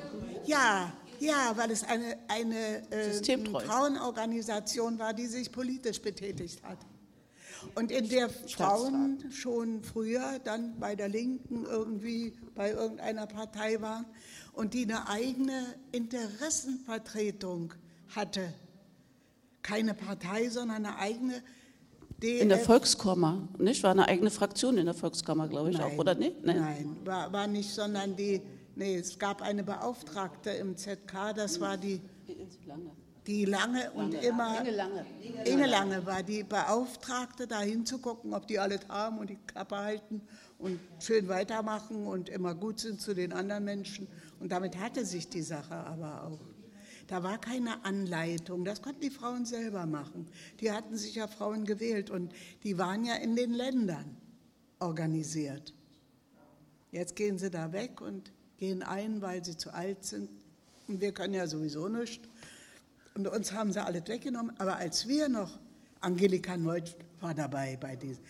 Ja, ja, weil es eine, eine äh, Frauenorganisation war, die sich politisch betätigt hat. Und in der Frauen schon früher dann bei der Linken irgendwie bei irgendeiner Partei waren und die eine eigene Interessenvertretung hatte keine Partei, sondern eine eigene DF In der Volkskammer, nicht? War eine eigene Fraktion in der Volkskammer, glaube ich nein, auch, oder nicht? Nein, nein war, war nicht, sondern die, nee, es gab eine Beauftragte im ZK, das war die, die Lange und Lange. immer, Inge Lange. Inge Lange war die Beauftragte, da hinzugucken, ob die alles haben und die Klappe halten und schön weitermachen und immer gut sind zu den anderen Menschen. Und damit hatte sich die Sache aber auch. Da war keine Anleitung, das konnten die Frauen selber machen. Die hatten sich ja Frauen gewählt und die waren ja in den Ländern organisiert. Jetzt gehen sie da weg und gehen ein, weil sie zu alt sind. Und wir können ja sowieso nichts. Und uns haben sie alles weggenommen. Aber als wir noch, Angelika Neut war dabei bei diesem,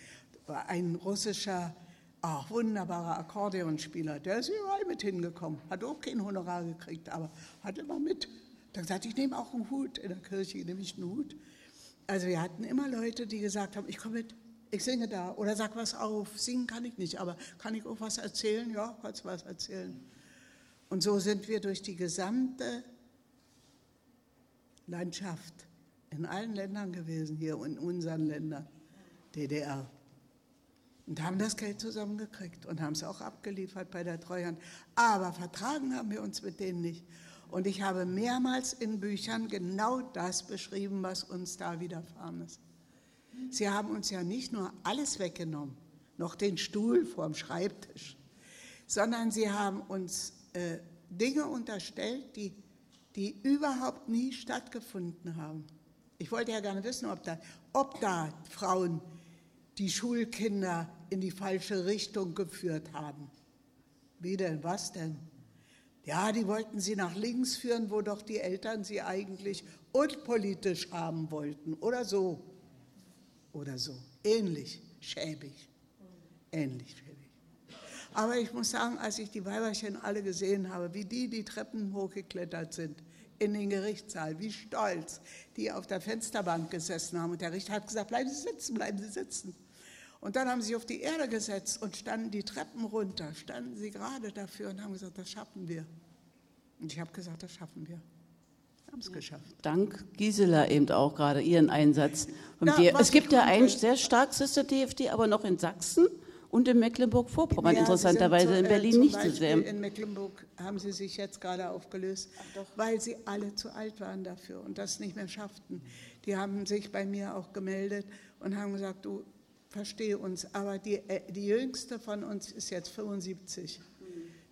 war ein russischer, ach, wunderbarer Akkordeonspieler, der ist überall mit hingekommen, hat auch kein Honorar gekriegt, aber hat immer mit dann gesagt, ich nehme auch einen Hut in der Kirche, nehme ich einen Hut. Also wir hatten immer Leute, die gesagt haben, ich komme mit, ich singe da oder sag was auf. Singen kann ich nicht, aber kann ich auch was erzählen? Ja, kannst was erzählen. Und so sind wir durch die gesamte Landschaft in allen Ländern gewesen, hier in unseren Ländern, DDR. Und haben das Geld zusammengekriegt und haben es auch abgeliefert bei der Treuhand. Aber vertragen haben wir uns mit denen nicht. Und ich habe mehrmals in Büchern genau das beschrieben, was uns da widerfahren ist. Sie haben uns ja nicht nur alles weggenommen, noch den Stuhl vorm Schreibtisch, sondern sie haben uns äh, Dinge unterstellt, die, die überhaupt nie stattgefunden haben. Ich wollte ja gerne wissen, ob da, ob da Frauen die Schulkinder in die falsche Richtung geführt haben. Wie denn, was denn? Ja, die wollten sie nach links führen, wo doch die Eltern sie eigentlich unpolitisch haben wollten. Oder so. Oder so. Ähnlich schäbig. Ähnlich schäbig. Aber ich muss sagen, als ich die Weiberchen alle gesehen habe, wie die die Treppen hochgeklettert sind in den Gerichtssaal, wie stolz die auf der Fensterbank gesessen haben. Und der Richter hat gesagt, bleiben Sie sitzen, bleiben Sie sitzen. Und dann haben sie auf die Erde gesetzt und standen die Treppen runter, standen sie gerade dafür und haben gesagt, das schaffen wir. Und ich habe gesagt, das schaffen wir. Wir haben es geschafft. Dank Gisela eben auch gerade, ihren Einsatz. Na, es gibt ja ein sehr starkes DFD, aber noch in Sachsen und in Mecklenburg-Vorpommern, ja, interessanterweise in Berlin äh, nicht so sehr. In Mecklenburg haben sie sich jetzt gerade aufgelöst, weil sie alle zu alt waren dafür und das nicht mehr schafften. Die haben sich bei mir auch gemeldet und haben gesagt, du verstehe uns, aber die, äh, die jüngste von uns ist jetzt 75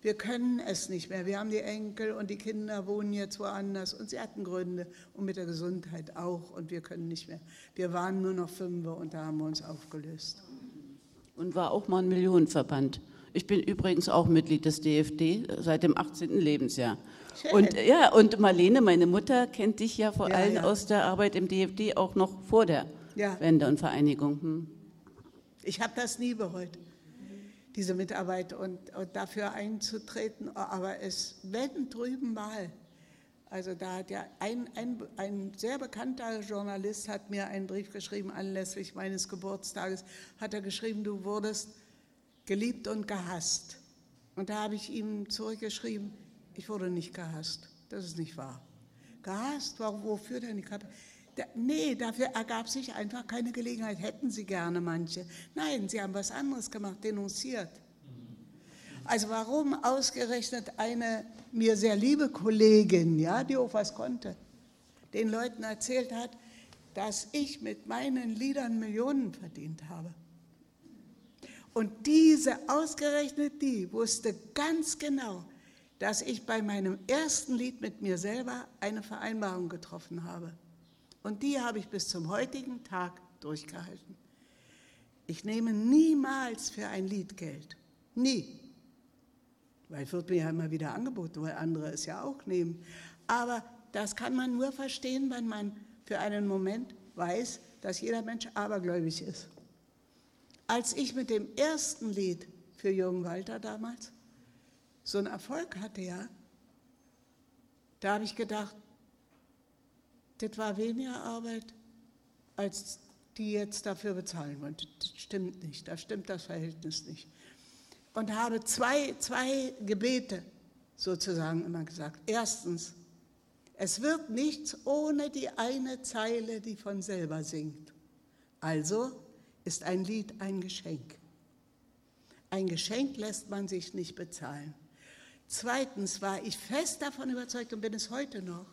wir können es nicht mehr. Wir haben die Enkel und die Kinder wohnen jetzt woanders und sie hatten Gründe und mit der Gesundheit auch und wir können nicht mehr. Wir waren nur noch fünf und da haben wir uns aufgelöst. Und war auch mal ein Millionenverband. Ich bin übrigens auch Mitglied des DFD seit dem 18. Lebensjahr. Schön. Und ja, und Marlene, meine Mutter, kennt dich ja vor ja, allem ja. aus der Arbeit im DFD auch noch vor der ja. Wende und Vereinigung. Hm. Ich habe das nie bereut, diese Mitarbeit und, und, dafür einzutreten. Aber es, wenn drüben mal, also da hat ja ein, ein, ein sehr bekannter Journalist hat mir einen Brief geschrieben anlässlich meines Geburtstages, hat er geschrieben, du wurdest geliebt und gehasst. Und da habe ich ihm zurückgeschrieben, ich wurde nicht gehasst. Das ist nicht wahr. Gehasst, wofür denn? Ich habe, nee, dafür ergab sich einfach keine Gelegenheit. Hätten sie gerne manche. Nein, sie haben was anderes gemacht, denunziert. Also warum ausgerechnet eine mir sehr liebe Kollegin, ja, die auch was konnte, den Leuten erzählt hat, dass ich mit meinen Liedern Millionen verdient habe. Und diese, ausgerechnet die, wusste ganz genau, dass ich bei meinem ersten Lied mit mir selber eine Vereinbarung getroffen habe. Und die habe ich bis zum heutigen Tag durchgehalten. Ich nehme niemals für ein Lied Geld. Nie. Weil wird mir ja immer wieder angeboten, weil andere es ja auch nehmen. Aber das kann man nur verstehen, wenn man für einen Moment weiß, dass jeder Mensch abergläubig ist. Als ich mit dem ersten Lied für Jürgen Walter damals so einen Erfolg hatte, ja, da habe ich gedacht, das war weniger Arbeit, als die jetzt dafür bezahlen wollen. Das stimmt nicht, da stimmt das Verhältnis nicht und habe zwei, zwei Gebete sozusagen immer gesagt. Erstens, es wird nichts ohne die eine Zeile, die von selber singt. Also ist ein Lied ein Geschenk. Ein Geschenk lässt man sich nicht bezahlen. Zweitens war ich fest davon überzeugt und bin es heute noch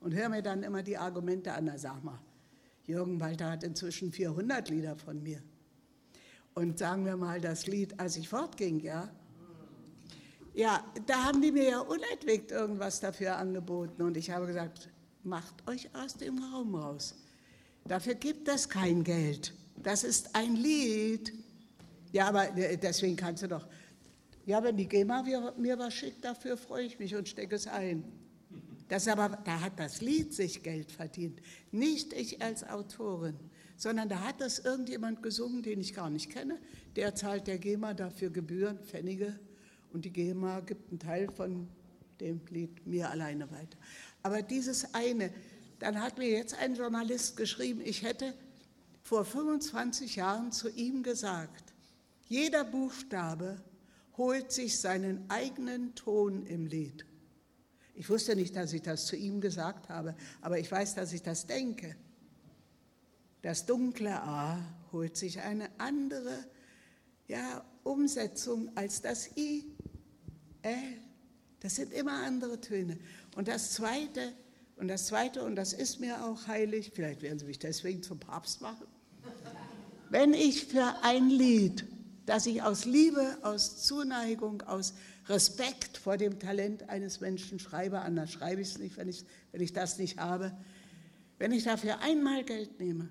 und höre mir dann immer die Argumente an. Na, sag mal, Jürgen Walter hat inzwischen 400 Lieder von mir. Und sagen wir mal das Lied, als ich fortging, ja. Ja, da haben die mir ja unentwegt irgendwas dafür angeboten und ich habe gesagt, macht euch aus dem Raum raus. Dafür gibt es kein Geld. Das ist ein Lied. Ja, aber äh, deswegen kannst du doch. Ja, wenn die GEMA mir was schickt, dafür freue ich mich und stecke es ein. Das aber, da hat das Lied sich Geld verdient, nicht ich als Autorin sondern da hat das irgendjemand gesungen, den ich gar nicht kenne. Der zahlt der GEMA dafür Gebühren, Pfennige, und die GEMA gibt einen Teil von dem Lied mir alleine weiter. Aber dieses eine, dann hat mir jetzt ein Journalist geschrieben, ich hätte vor 25 Jahren zu ihm gesagt, jeder Buchstabe holt sich seinen eigenen Ton im Lied. Ich wusste nicht, dass ich das zu ihm gesagt habe, aber ich weiß, dass ich das denke. Das dunkle A holt sich eine andere ja, Umsetzung als das I, L. Das sind immer andere Töne. Und das Zweite, und das Zweite, und das ist mir auch heilig, vielleicht werden Sie mich deswegen zum Papst machen, wenn ich für ein Lied, das ich aus Liebe, aus Zuneigung, aus Respekt vor dem Talent eines Menschen schreibe, anders schreibe ich es nicht, wenn ich, wenn ich das nicht habe, wenn ich dafür einmal Geld nehme,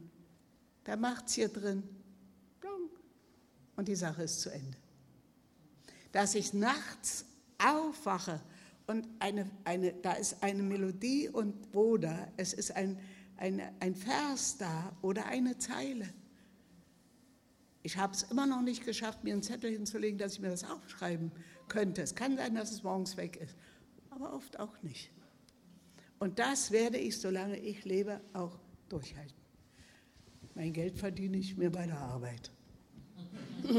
da macht es hier drin. Und die Sache ist zu Ende. Dass ich nachts aufwache und eine, eine, da ist eine Melodie und oder es ist ein, ein, ein Vers da oder eine Zeile. Ich habe es immer noch nicht geschafft, mir einen Zettel hinzulegen, dass ich mir das aufschreiben könnte. Es kann sein, dass es morgens weg ist, aber oft auch nicht. Und das werde ich, solange ich lebe, auch durchhalten. Mein Geld verdiene ich mir bei der Arbeit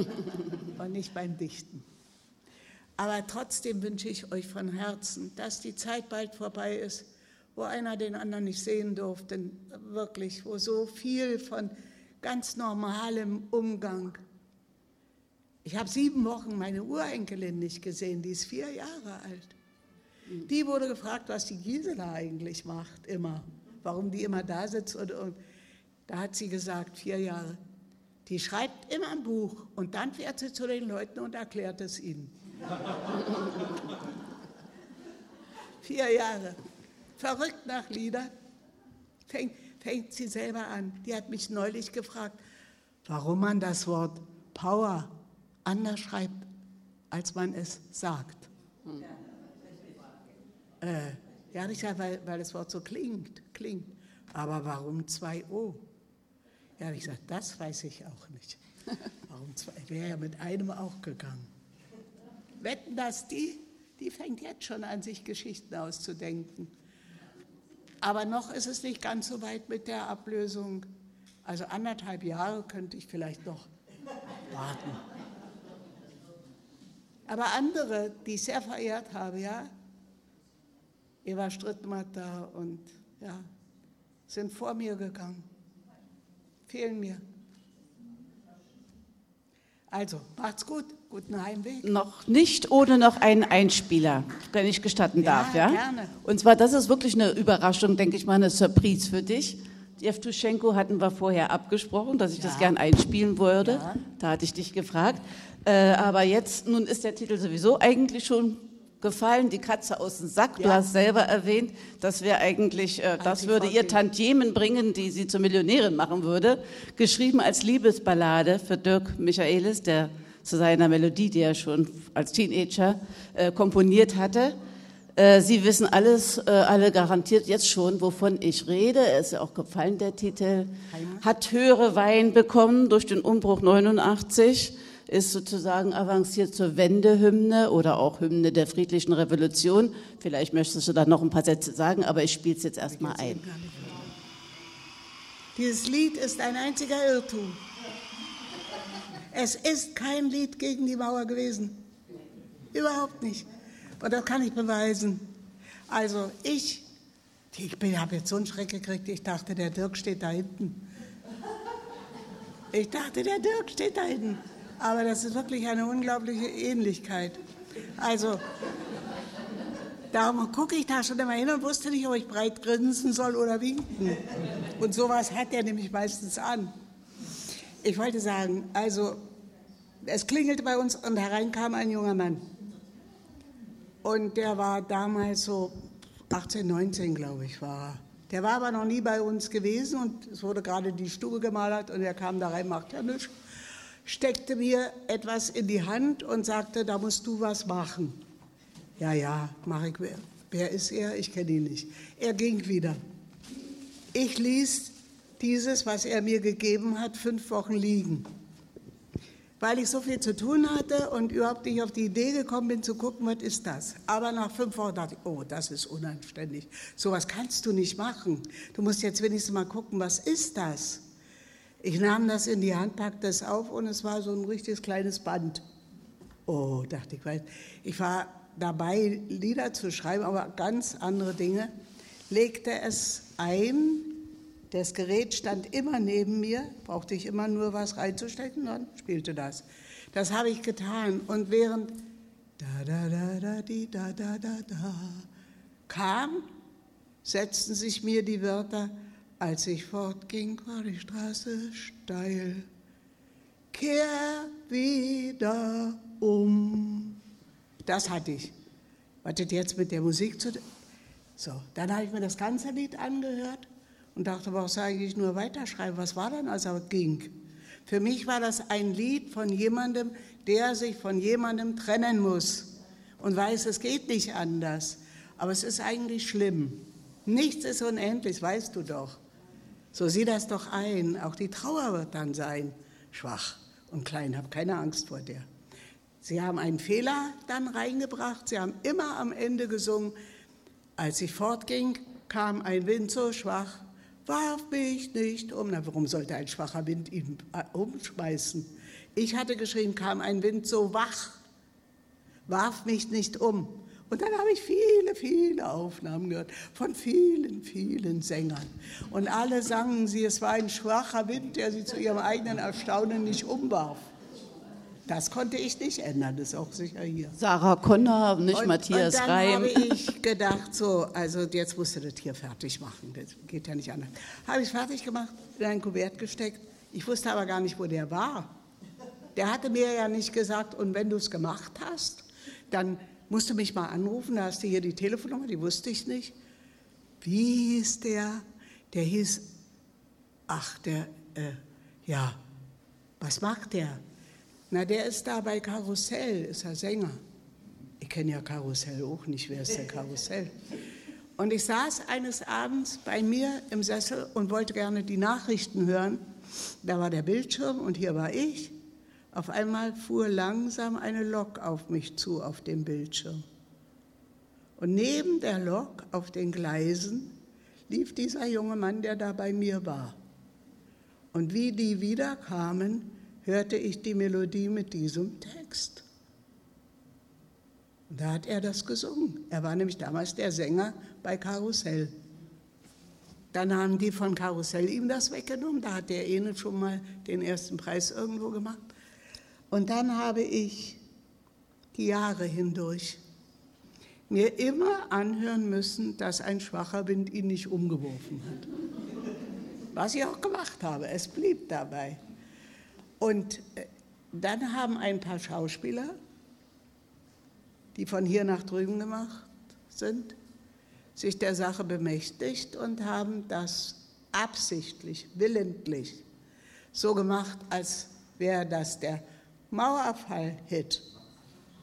und nicht beim Dichten. Aber trotzdem wünsche ich euch von Herzen, dass die Zeit bald vorbei ist, wo einer den anderen nicht sehen durfte, wirklich, wo so viel von ganz normalem Umgang. Ich habe sieben Wochen meine Urenkelin nicht gesehen, die ist vier Jahre alt. Die wurde gefragt, was die Gisela eigentlich macht, immer, warum die immer da sitzt und, und da hat sie gesagt, vier Jahre. Die schreibt immer ein Buch und dann fährt sie zu den Leuten und erklärt es ihnen. vier Jahre. Verrückt nach Liedern. Fängt, fängt sie selber an. Die hat mich neulich gefragt, warum man das Wort Power anders schreibt, als man es sagt. Hm. Äh, ja, ich sage, weil, weil das Wort so klingt, klingt. Aber warum zwei O? Ja, ich gesagt, das weiß ich auch nicht. Warum zwei? Wäre ja mit einem auch gegangen. Wetten, dass die, die fängt jetzt schon an, sich Geschichten auszudenken. Aber noch ist es nicht ganz so weit mit der Ablösung. Also anderthalb Jahre könnte ich vielleicht noch warten. Aber andere, die ich sehr verehrt habe, ja, Eva Strittmatter und ja, sind vor mir gegangen, fehlen mir. Also, macht's gut, guten Heimweg. Noch nicht ohne noch einen Einspieler, wenn ich gestatten Ja, darf, ja? gerne. Und zwar, das ist wirklich eine Überraschung, denke ich mal, eine Surprise für dich. Jewtuschenko hatten wir vorher abgesprochen, dass ich das gern einspielen würde. Ja. Da hatte ich dich gefragt. Äh, aber jetzt, nun ist der Titel sowieso eigentlich schon gefallen, die Katze aus dem Sack, du Ja. hast selber erwähnt, das wäre eigentlich, äh, das würde ihr Tantiemen bringen, die sie zur Millionärin machen würde, geschrieben als Liebesballade für Dirk Michaelis, der zu seiner Melodie, die er schon als Teenager äh, komponiert hatte. Äh, Sie wissen alles, äh, alle garantiert jetzt schon, wovon ich rede. Er ist ja auch gefallen, der Titel. Hat höhere Wein bekommen durch den Umbruch 89, ist sozusagen avanciert zur Wendehymne oder auch Hymne der friedlichen Revolution. Vielleicht möchtest du da noch ein paar Sätze sagen, aber ich spiele es jetzt erstmal ein. Dieses Lied ist ein einziger Irrtum. Es ist kein Lied gegen die Mauer gewesen. Überhaupt nicht. Und das kann ich beweisen. Also ich, ich habe jetzt so einen Schreck gekriegt, ich dachte, der Dirk steht da hinten. Ich dachte, der Dirk steht da hinten. Aber das ist wirklich eine unglaubliche Ähnlichkeit. Also, darum gucke ich da schon immer hin und wusste nicht, ob ich breit grinsen soll oder winken. Und sowas hat er nämlich meistens an. Ich wollte sagen, also, es klingelte bei uns und herein kam ein junger Mann. Und der war damals so 18, 19, glaube ich, war er. Der war aber noch nie bei uns gewesen und es wurde gerade die Stube gemalert und er kam da rein, macht ja nichts, steckte mir etwas in die Hand und sagte, da musst du was machen. Ja, ja, mache ich. Wer, wer ist er? Ich kenne ihn nicht. Er ging wieder. Ich ließ dieses, was er mir gegeben hat, fünf Wochen liegen weil ich so viel zu tun hatte und überhaupt nicht auf die Idee gekommen bin, zu gucken, was ist das. Aber nach fünf Wochen dachte ich, oh, das ist unanständig. Sowas kannst du nicht machen. Du musst jetzt wenigstens mal gucken, was ist das? Ich nahm das in die Hand, packte es auf und es war so ein richtiges kleines Band. Oh, dachte ich, weil ich war dabei, Lieder zu schreiben, aber ganz andere Dinge. Legte es ein, das Gerät stand immer neben mir, brauchte ich immer nur was reinzustecken, dann spielte das. Das habe ich getan. Und während da da da da di, da da da da kam, setzten sich mir die Wörter, als ich fortging, war die Straße steil. Kehr wieder um. Das hatte ich. Was hat jetzt mit der Musik zu? So, dann habe ich mir das ganze Lied angehört und dachte, was soll ich nur weiterschreiben? Was war dann, als er ging? Für mich war das ein Lied von jemandem, der sich von jemandem trennen muss und weiß, es geht nicht anders. Aber es ist eigentlich schlimm. Nichts ist unendlich, weißt du doch. So sieh das doch ein. Auch die Trauer wird dann sein. Schwach und klein, hab keine Angst vor der. Sie haben einen Fehler dann reingebracht. Sie haben immer am Ende gesungen, als ich fortging, kam ein Wind so schwach, warf mich nicht um. Na, warum sollte ein schwacher Wind ihn äh, umschmeißen? Ich hatte geschrieben, kam ein Wind so wach, warf mich nicht um. Und dann habe ich viele, viele Aufnahmen gehört von vielen, vielen Sängern. Und alle sangen sie, es war ein schwacher Wind, der sie zu ihrem eigenen Erstaunen nicht umwarf. Das konnte ich nicht ändern, das ist auch sicher hier. Sarah Connor, nicht Und- Matthias und dann Reim. habe ich gedacht, so, also jetzt musst du das hier fertig machen. Das geht ja nicht anders. Habe ich fertig gemacht, in ein Kuvert gesteckt. Ich wusste aber gar nicht, wo der war. Der hatte mir ja nicht gesagt, und wenn du es gemacht hast, dann musst du mich mal anrufen. Da hast du hier die Telefonnummer, die wusste ich nicht. Wie hieß der? Der hieß, ach, der, äh, ja, was macht der? Na, der ist da bei Karussell, ist er Sänger. Ich kenne ja Karussell auch nicht, wer ist der Karussell? Und ich saß eines Abends bei mir im Sessel und wollte gerne die Nachrichten hören Da war der Bildschirm und hier war ich. Auf einmal fuhr langsam eine Lok auf mich zu auf dem Bildschirm. Und neben der Lok auf den Gleisen lief dieser junge Mann, der da bei mir war. Und wie die wiederkamen, hörte ich die Melodie mit diesem Text. Und da hat er das gesungen. Er war nämlich damals der Sänger bei Karussell. Dann haben die von Karussell ihm das weggenommen. Da hat der Enel schon mal den ersten Preis irgendwo gemacht. Und dann habe ich die Jahre hindurch mir immer anhören müssen, dass ein schwacher Wind ihn nicht umgeworfen hat. Was ich auch gemacht habe, es blieb dabei. Und äh, dann haben ein paar Schauspieler, die von hier nach drüben gemacht sind, sich der Sache bemächtigt und haben das absichtlich, willentlich so gemacht, als wäre das der Mauerfall-Hit.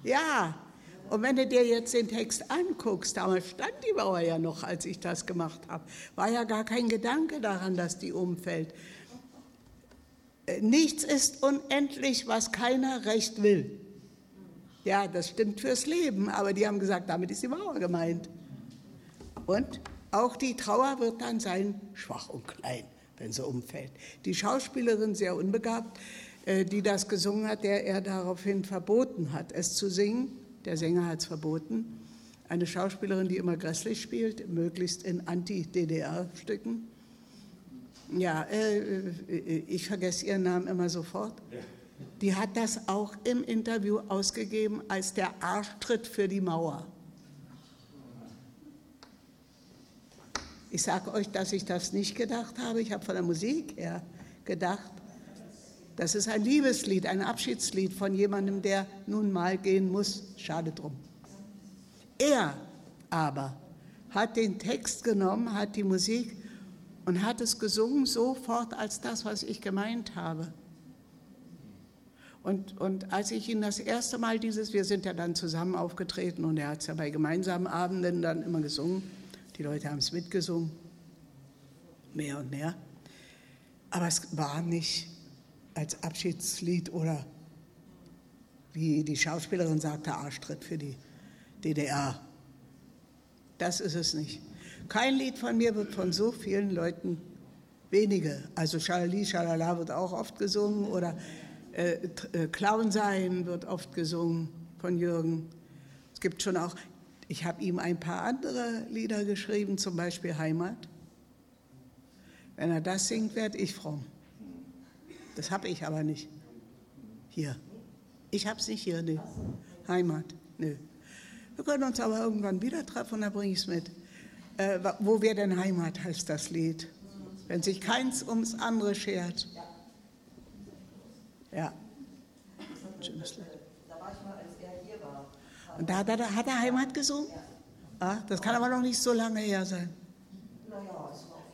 Ja, und wenn du dir jetzt den Text anguckst, damals stand die Mauer ja noch, als ich das gemacht habe, war ja gar kein Gedanke daran, dass die umfällt. Äh, nichts ist unendlich, was keiner recht will. Ja, das stimmt fürs Leben, aber die haben gesagt, damit ist die Mauer gemeint. Und auch die Trauer wird dann sein, schwach und klein, wenn sie umfällt. Die Schauspielerin, sehr unbegabt, die das gesungen hat, der er daraufhin verboten hat, es zu singen, der Sänger hat es verboten. Eine Schauspielerin, die immer grässlich spielt, möglichst in Anti-DDR-Stücken. Ja, äh, äh, ich vergesse ihren Namen immer sofort. Die hat das auch im Interview ausgegeben als der Arschtritt für die Mauer. Ich sage euch, dass ich das nicht gedacht habe. Ich habe von der Musik her gedacht, das ist ein Liebeslied, ein Abschiedslied von jemandem, der nun mal gehen muss. Schade drum. Er aber hat den Text genommen, hat die Musik und hat es gesungen sofort als das, was ich gemeint habe. Und, und als ich ihn das erste Mal dieses, wir sind ja dann zusammen aufgetreten und er hat es ja bei gemeinsamen Abenden dann immer gesungen. Die Leute haben es mitgesungen, mehr und mehr. Aber es war nicht als Abschiedslied oder wie die Schauspielerin sagte, Arschtritt für die DDR. Das ist es nicht. Kein Lied von mir wird von so vielen Leuten, wenige, also Schalali, Schalala wird auch oft gesungen oder äh, äh, Clown sein wird oft gesungen von Jürgen. Es gibt schon auch, ich habe ihm ein paar andere Lieder geschrieben, zum Beispiel Heimat. Wenn er das singt, werde ich fromm. Das habe ich aber nicht. Hier. Ich habe es nicht hier, ne. Heimat, nö. Wir können uns aber irgendwann wieder treffen dann bringe ich es mit. Äh, wo wäre denn Heimat, heißt das Lied. Wenn sich keins ums andere schert. Ja. Schönes Lied. Da. Und da hat er, hat er Heimat gesungen? Ah, das kann aber noch nicht so lange her sein.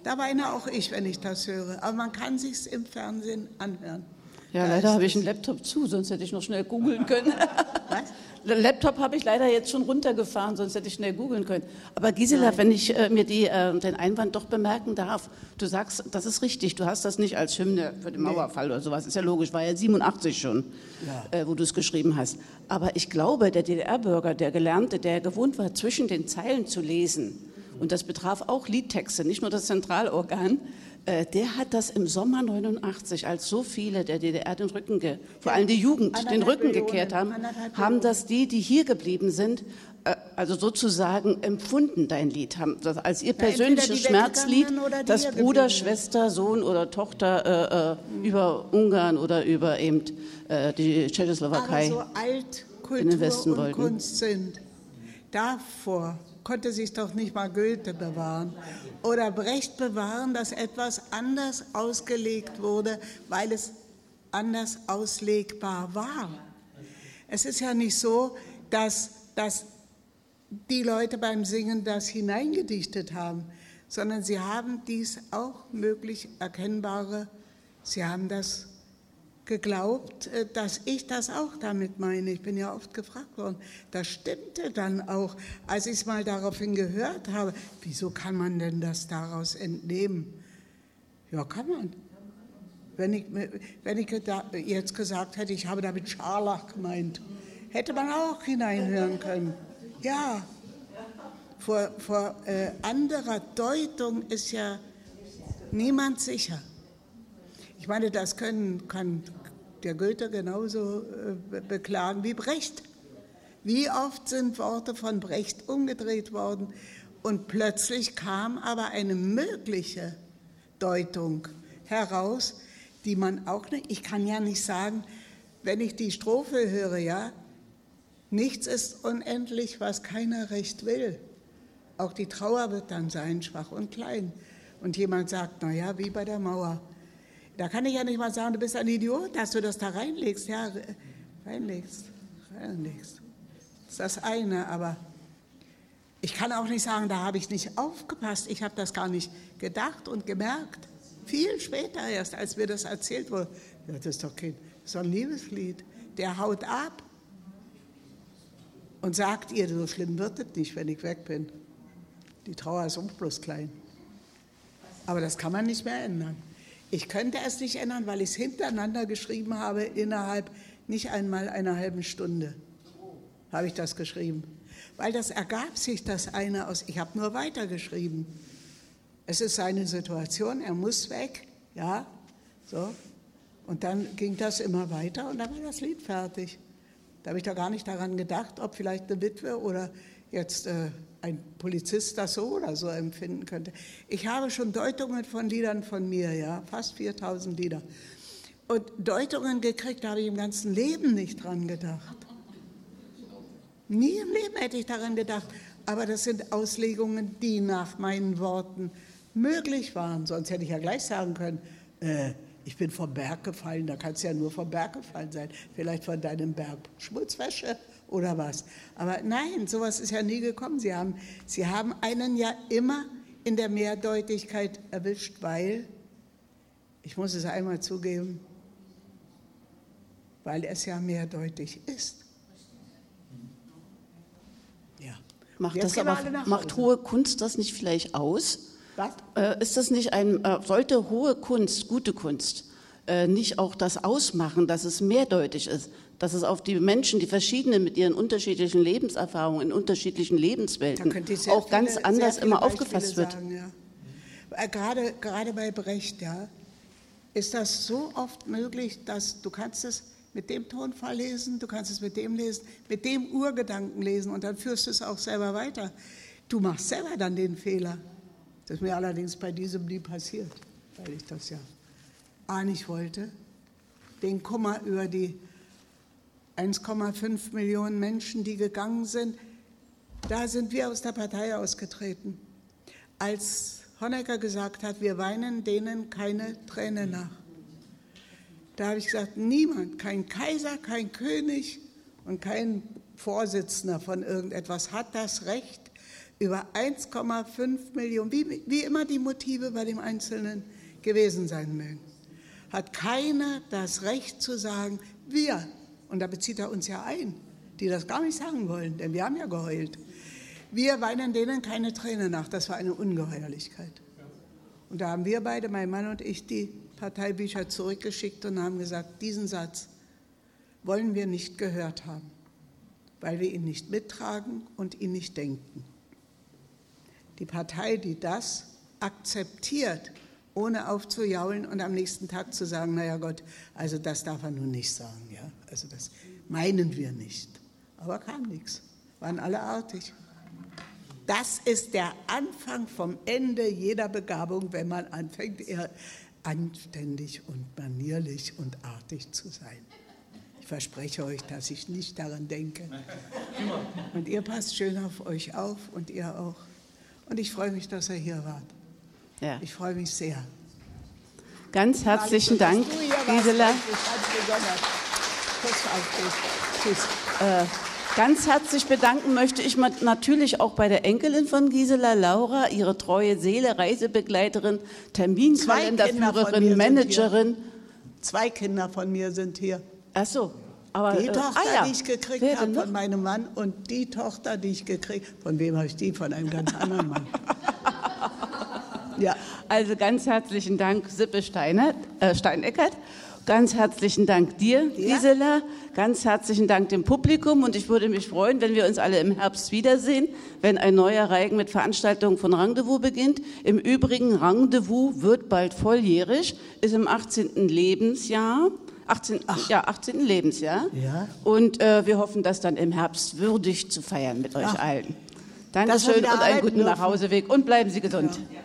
Da weine auch ich, wenn ich das höre. Aber man kann sich im Fernsehen anhören. Ja, da leider habe ich einen Laptop zu, sonst hätte ich noch schnell googeln können. Was? Laptop habe ich leider jetzt schon runtergefahren, sonst hätte ich schnell googeln können. Aber Gisela, Nein. wenn ich äh, mir die, äh, den Einwand doch bemerken darf, du sagst, das ist richtig, du hast das nicht als Hymne für den Mauerfall nee. oder sowas, ist ja logisch, war ja 87 schon, ja. Äh, wo du es geschrieben hast. Aber ich glaube, der DDR-Bürger, der Gelernte, der gewohnt war, zwischen den Zeilen zu lesen, und das betraf auch Liedtexte, nicht nur das Zentralorgan, äh, der hat das im Sommer 89, als so viele der DDR den Rücken, vor allem die Jugend, den Rücken gekehrt haben, haben das die, die hier geblieben sind, äh, also sozusagen empfunden, dein Lied, haben das als ihr persönliches Schmerzlied, das Bruder, Schwester, Sohn oder Tochter äh, mhm. über Ungarn oder über eben äh, die Tschechoslowakei so alt Kultur in den Westen und wollten. Kunst sind. Davor konnte sich doch nicht mal Goethe bewahren oder Brecht bewahren, dass etwas anders ausgelegt wurde, weil es anders auslegbar war. Es ist ja nicht so, dass, dass die Leute beim Singen das hineingedichtet haben, sondern sie haben dies auch möglich erkennbare, sie haben das geglaubt, äh, dass ich das auch damit meine. Ich bin ja oft gefragt worden. Das stimmte dann auch, als ich es mal daraufhin gehört habe. Wieso kann man denn das daraus entnehmen? Ja, kann man. Wenn ich, wenn ich jetzt gesagt hätte, ich habe damit Scharlach gemeint, hätte man auch hineinhören können. Ja, vor, vor äh, anderer Deutung ist ja niemand sicher. Ich meine, das können, kann der Goethe genauso äh, beklagen wie Brecht. Wie oft sind Worte von Brecht umgedreht worden und plötzlich kam aber eine mögliche Deutung heraus, die man auch nicht, ich kann ja nicht sagen, wenn ich die Strophe höre, ja, nichts ist unendlich, was keiner recht will. Auch die Trauer wird dann sein, schwach und klein. Und jemand sagt, na ja, wie bei der Mauer. Da kann ich ja nicht mal sagen, du bist ein Idiot, dass du das da reinlegst. Ja, reinlegst, reinlegst. Das ist das eine, aber ich kann auch nicht sagen, da habe ich nicht aufgepasst. Ich habe das gar nicht gedacht und gemerkt. Viel später erst, als mir das erzählt wurde. Ja, das ist doch kein, so ein Liebeslied. Der haut ab und sagt ihr, so schlimm wird es nicht, wenn ich weg bin. Die Trauer ist auch bloß klein. Aber das kann man nicht mehr ändern. Ich könnte es nicht ändern, weil ich es hintereinander geschrieben habe, innerhalb nicht einmal einer halben Stunde habe ich das geschrieben. Weil das ergab sich das eine aus, ich habe nur weitergeschrieben. Es ist seine Situation, er muss weg, ja, so. Und dann ging das immer weiter und dann war das Lied fertig. Da habe ich doch gar nicht daran gedacht, ob vielleicht eine Witwe oder jetzt äh, ein Polizist das so oder so empfinden könnte. Ich habe schon Deutungen von Liedern von mir, ja, fast 4000 Lieder. Und Deutungen gekriegt, da habe ich im ganzen Leben nicht dran gedacht. Nie im Leben hätte ich daran gedacht. Aber das sind Auslegungen, die nach meinen Worten möglich waren. Sonst hätte ich ja gleich sagen können, äh, ich bin vom Berg gefallen, da kann es ja nur vom Berg gefallen sein. Vielleicht von deinem Berg Schmutzwäsche oder was. Aber nein, sowas ist ja nie gekommen. Sie haben, Sie haben einen ja immer in der Mehrdeutigkeit erwischt, weil, ich muss es einmal zugeben, weil es ja mehrdeutig ist. Ja. Macht, das aber, macht hohe Kunst das nicht vielleicht aus? Was? Äh, ist das nicht ein, äh, sollte hohe Kunst, gute Kunst, äh, nicht auch das ausmachen, dass es mehrdeutig ist, dass es auf die Menschen, die verschiedenen mit ihren unterschiedlichen Lebenserfahrungen in unterschiedlichen Lebenswelten auch viele, ganz anders immer aufgefasst wird? Sagen, ja. Äh, gerade, gerade bei Brecht, ja, ist das so oft möglich, dass du kannst es mit dem Tonfall lesen, du kannst es mit dem lesen, mit dem Urgedanken lesen und dann führst du es auch selber weiter. Du machst selber dann den Fehler. Das ist mir allerdings bei diesem nie passiert, weil ich das ja Nicht wollte. Den Kummer über die 1,5 Millionen Menschen, die gegangen sind, da sind wir aus der Partei ausgetreten. Als Honecker gesagt hat, wir weinen denen keine Träne nach. Da habe ich gesagt, niemand, kein Kaiser, kein König und kein Vorsitzender von irgendetwas hat das Recht, über 1,5 Millionen, wie, wie immer die Motive bei dem Einzelnen gewesen sein mögen, hat keiner das Recht zu sagen, wir, und da bezieht er uns ja ein, die das gar nicht sagen wollen, denn wir haben ja geheult, wir weinen denen keine Träne nach, das war eine Ungeheuerlichkeit. Und da haben wir beide, mein Mann und ich, die Parteibücher zurückgeschickt und haben gesagt, diesen Satz wollen wir nicht gehört haben, weil wir ihn nicht mittragen und ihn nicht denken. Die Partei, die das akzeptiert, ohne aufzujaulen und am nächsten Tag zu sagen, naja Gott, also das darf er nun nicht sagen, ja, also das meinen wir nicht. Aber kam nichts, waren alle artig. Das ist der Anfang vom Ende jeder Begabung, wenn man anfängt, eher anständig und manierlich und artig zu sein. Ich verspreche euch, dass ich nicht daran denke. Und ihr passt schön auf euch auf und ihr auch. Und ich freue mich, dass ihr hier wart. Ja. Ich freue mich sehr. Ganz herzlichen Dank, Gisela. Äh, ganz herzlich bedanken möchte ich natürlich auch bei der Enkelin von Gisela, Laura, ihre treue Seele, Reisebegleiterin, Terminkalenderführerin, Managerin. Zwei Kinder von mir sind hier. Ach so. Aber, die äh, Tochter, ah, ja. die ich gekriegt habe von meinem Mann und die Tochter, die ich gekriegt habe, von wem habe ich die? Von einem ganz anderen Mann. Ja. Also ganz herzlichen Dank, Sippe Steiner, äh, Steineckert. Ganz herzlichen Dank dir, ja. Gisela. Ganz herzlichen Dank dem Publikum. Und ich würde mich freuen, wenn wir uns alle im Herbst wiedersehen, wenn ein neuer Reigen mit Veranstaltungen von Rendezvous beginnt. Im Übrigen, Rendezvous wird bald volljährig, ist im 18. Lebensjahr. 18, Ach. ja, 18. Lebensjahr. Ja. Und äh, wir hoffen, das dann im Herbst würdig zu feiern mit euch Ach. allen. Dankeschön und einen guten Nachhauseweg und bleiben Sie gesund. Ja.